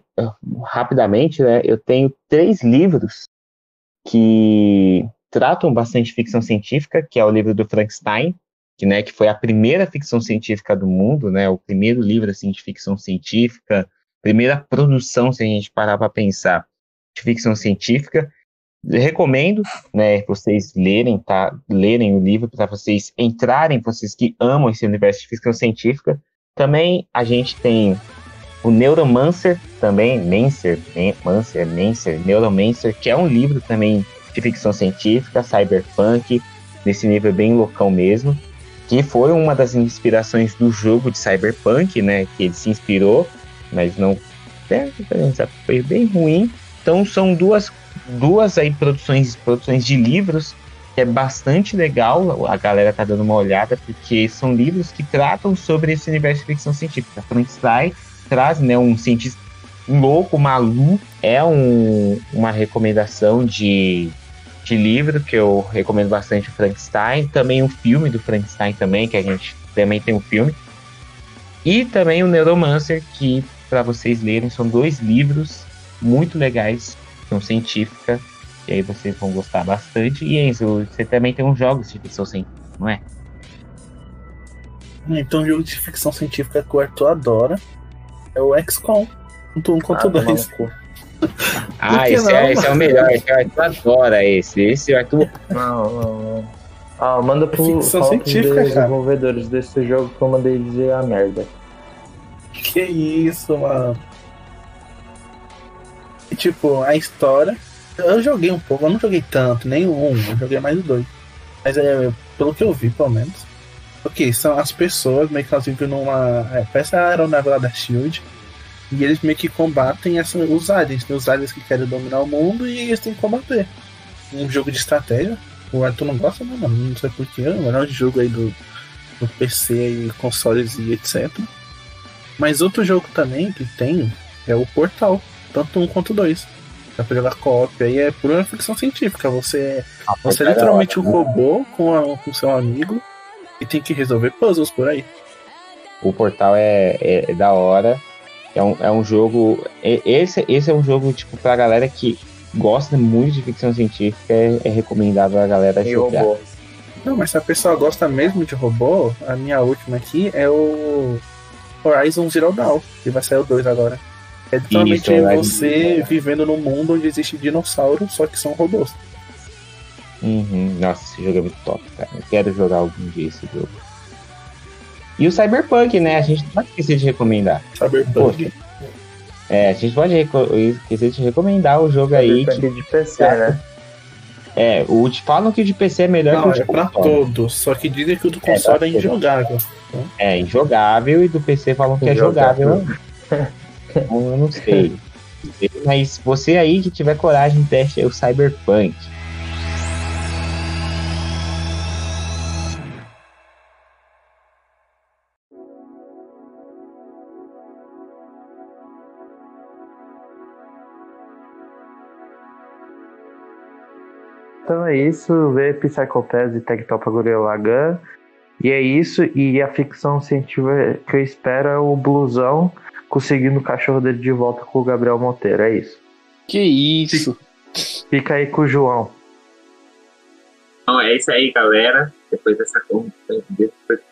rapidamente, né, eu tenho três livros que tratam bastante ficção científica, que é o livro do Frankenstein, que, né, que foi a primeira ficção científica do mundo, né, o primeiro livro assim de ficção científica, primeira produção, se a gente parar para pensar, de ficção científica. Recomendo, né, vocês lerem, tá, lerem o livro para vocês entrarem, vocês que amam esse universo de ficção científica. Também a gente tem o Neuromancer também, Mancer, Mancer, Mancer, Neuromancer, que é um livro também de ficção científica, cyberpunk, nesse nível bem loucão mesmo, que foi uma das inspirações do jogo de cyberpunk, né, que ele se inspirou, mas não é, foi bem ruim. Então são duas duas aí produções produções de livros que é bastante legal, a galera tá dando uma olhada porque são livros que tratam sobre esse universo de ficção científica. Frankenstein traz, né, um cientista louco, maluco, é um, uma recomendação de, de livro que eu recomendo bastante, o Frankenstein, também um filme do Frankenstein também, que a gente também tem um filme, e também o Neuromancer, que para vocês lerem, são dois livros muito legais, são científica, E aí vocês vão gostar bastante. E Enzo, você também tem uns jogos de ficção científica, não é? Então, um jogo de ficção científica que o Arthur adora é o XCOM. Tanto um quanto Ah, dois. Ah, esse, não, é, esse é o melhor. Esse o Arthur adora esse. Esse o Arthur. Não, não, não. Ah, manda pro Ficção científica, cara. desenvolvedores desse jogo que eu mandei dizer a merda. Que isso, mano. E, tipo, a história. Eu joguei um pouco, eu não joguei tanto, nem um, eu joguei mais o dois. Mas é, pelo que eu vi, pelo menos. Ok, são as pessoas meio que elas vivem numa. É, parece a aeronave lá da Shield. E eles meio que combatem essa, os aliens. Tem os aliens que querem dominar o mundo e eles têm que combater. Um jogo de estratégia. O Arthur não gosta, não, mano. Não sei porquê. É o melhor jogo aí do, do PC e consoles e etc. Mas outro jogo também que tem é o Portal, tanto um quanto dois. Dá pra jogar co-op aí, é pura ficção científica. Você, você é literalmente um robô com, a, com seu amigo e tem que resolver puzzles por aí. O portal é, é- é da hora. É um, é um jogo. e- Esse, esse é um jogo, tipo, pra galera que gosta muito de ficção científica, é, é recomendável a galera E jogar. robô. Não, mas se a pessoa gosta mesmo de robô, a minha última aqui é o Horizon Zero Dawn, que vai sair o 2 agora. É literalmente Isso, Horizon você Dawn. vivendo num mundo onde existe dinossauros, só que são robôs. Uhum. Nossa, esse jogo é muito top, cara. Eu quero jogar algum dia esse jogo. E o Cyberpunk, né? A gente não pode esquecer de recomendar. Cyberpunk. É, a gente pode esquecer de recomendar o jogo aí. Que, Cyberpunk de PC, né? é, o, falam que o de PC é melhor Não, que o de é pra console. todos. Só que dizem que o do console é, pra todos. injogável. É injogável e do PC falam que é jogável. (laughs) Então, eu não sei. Mas você aí que tiver coragem, teste aí o Cyberpunk. Então é isso, ver Psychopaths e Tectopa Lagan. E é isso, e a ficção científica que eu espero é o blusão conseguindo o cachorro dele de volta com o Gabriel Monteiro, é isso. Que isso? Fica aí com o João. Então é isso aí, galera. Depois dessa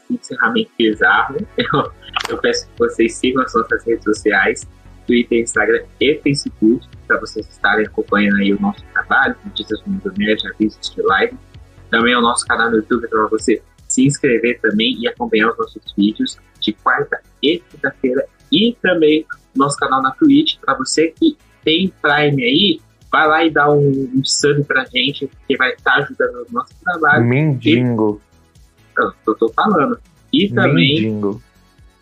encerramento bizarro, eu, eu peço que vocês sigam as nossas redes sociais, Twitter, Instagram e Facebook, para vocês estarem acompanhando aí o nosso trabalho, notícias do Mundo Nerd, avisos de live. Também o nosso canal no YouTube para você se inscrever também e acompanhar os nossos vídeos de quarta e quinta-feira. E também nosso canal na Twitch, para você que tem Prime aí, vai lá e dá um, um sub pra gente, que vai estar ajudando o nosso trabalho. Mindingo. Eu tô, tô falando. E também, Mindingo.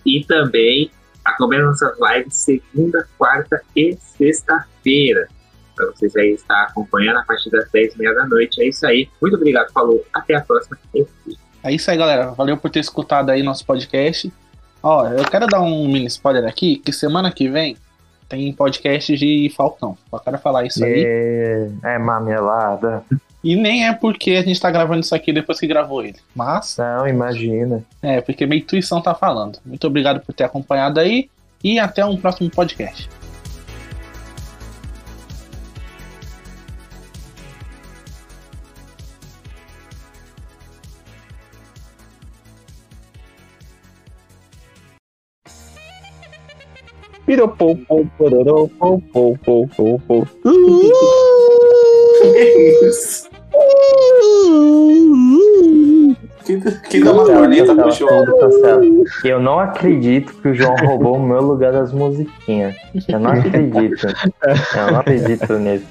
e também acompanha nossas lives segunda, quarta e sexta-feira. Para vocês aí estar acompanhando a partir das 10 e meia da noite. É isso aí. Muito obrigado, falou. Até a próxima. E. É isso aí, galera. Valeu por ter escutado aí nosso podcast. Ó, eu quero dar um mini spoiler aqui, que semana que vem tem podcast de Falcão. Só quero falar isso aí. É, é mamelada. E nem é porque a gente tá gravando isso aqui depois que gravou ele. Mas, Não, imagina. é porque minha intuição tá falando. Muito obrigado por ter acompanhado aí. E até um próximo podcast. Que dá uma corneta pro João. Eu não acredito que o João roubou o meu lugar das musiquinhas. Eu não acredito. Eu não acredito nisso.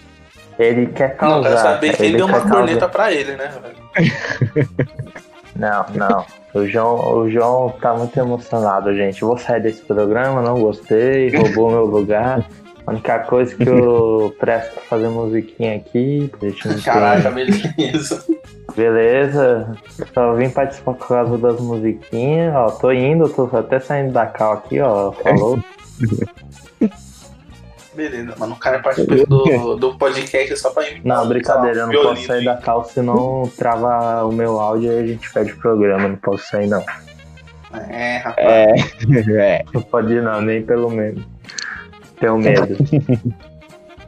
Ele quer Não, causar. quero saber quem ele deu uma causar. corneta pra ele, né? velho? Não, não. O João, o João tá muito emocionado, gente. Eu vou sair desse programa, não gostei, roubou meu lugar. A única coisa que eu (laughs) presto pra fazer musiquinha aqui, Caraca, beleza. Beleza, só vim participar por causa das musiquinhas. Ó, tô indo, tô até saindo da cal aqui, ó. Falou. (laughs) Beleza, mano. O cara participa do, do podcast só pra imitar. Não, brincadeira, eu não violino, posso sair da cal, senão trava o meu áudio e a gente perde o programa. Não posso sair, não. É, rapaz. É, (laughs) é. Não pode ir, não, nem pelo menos. Tenho medo. (laughs)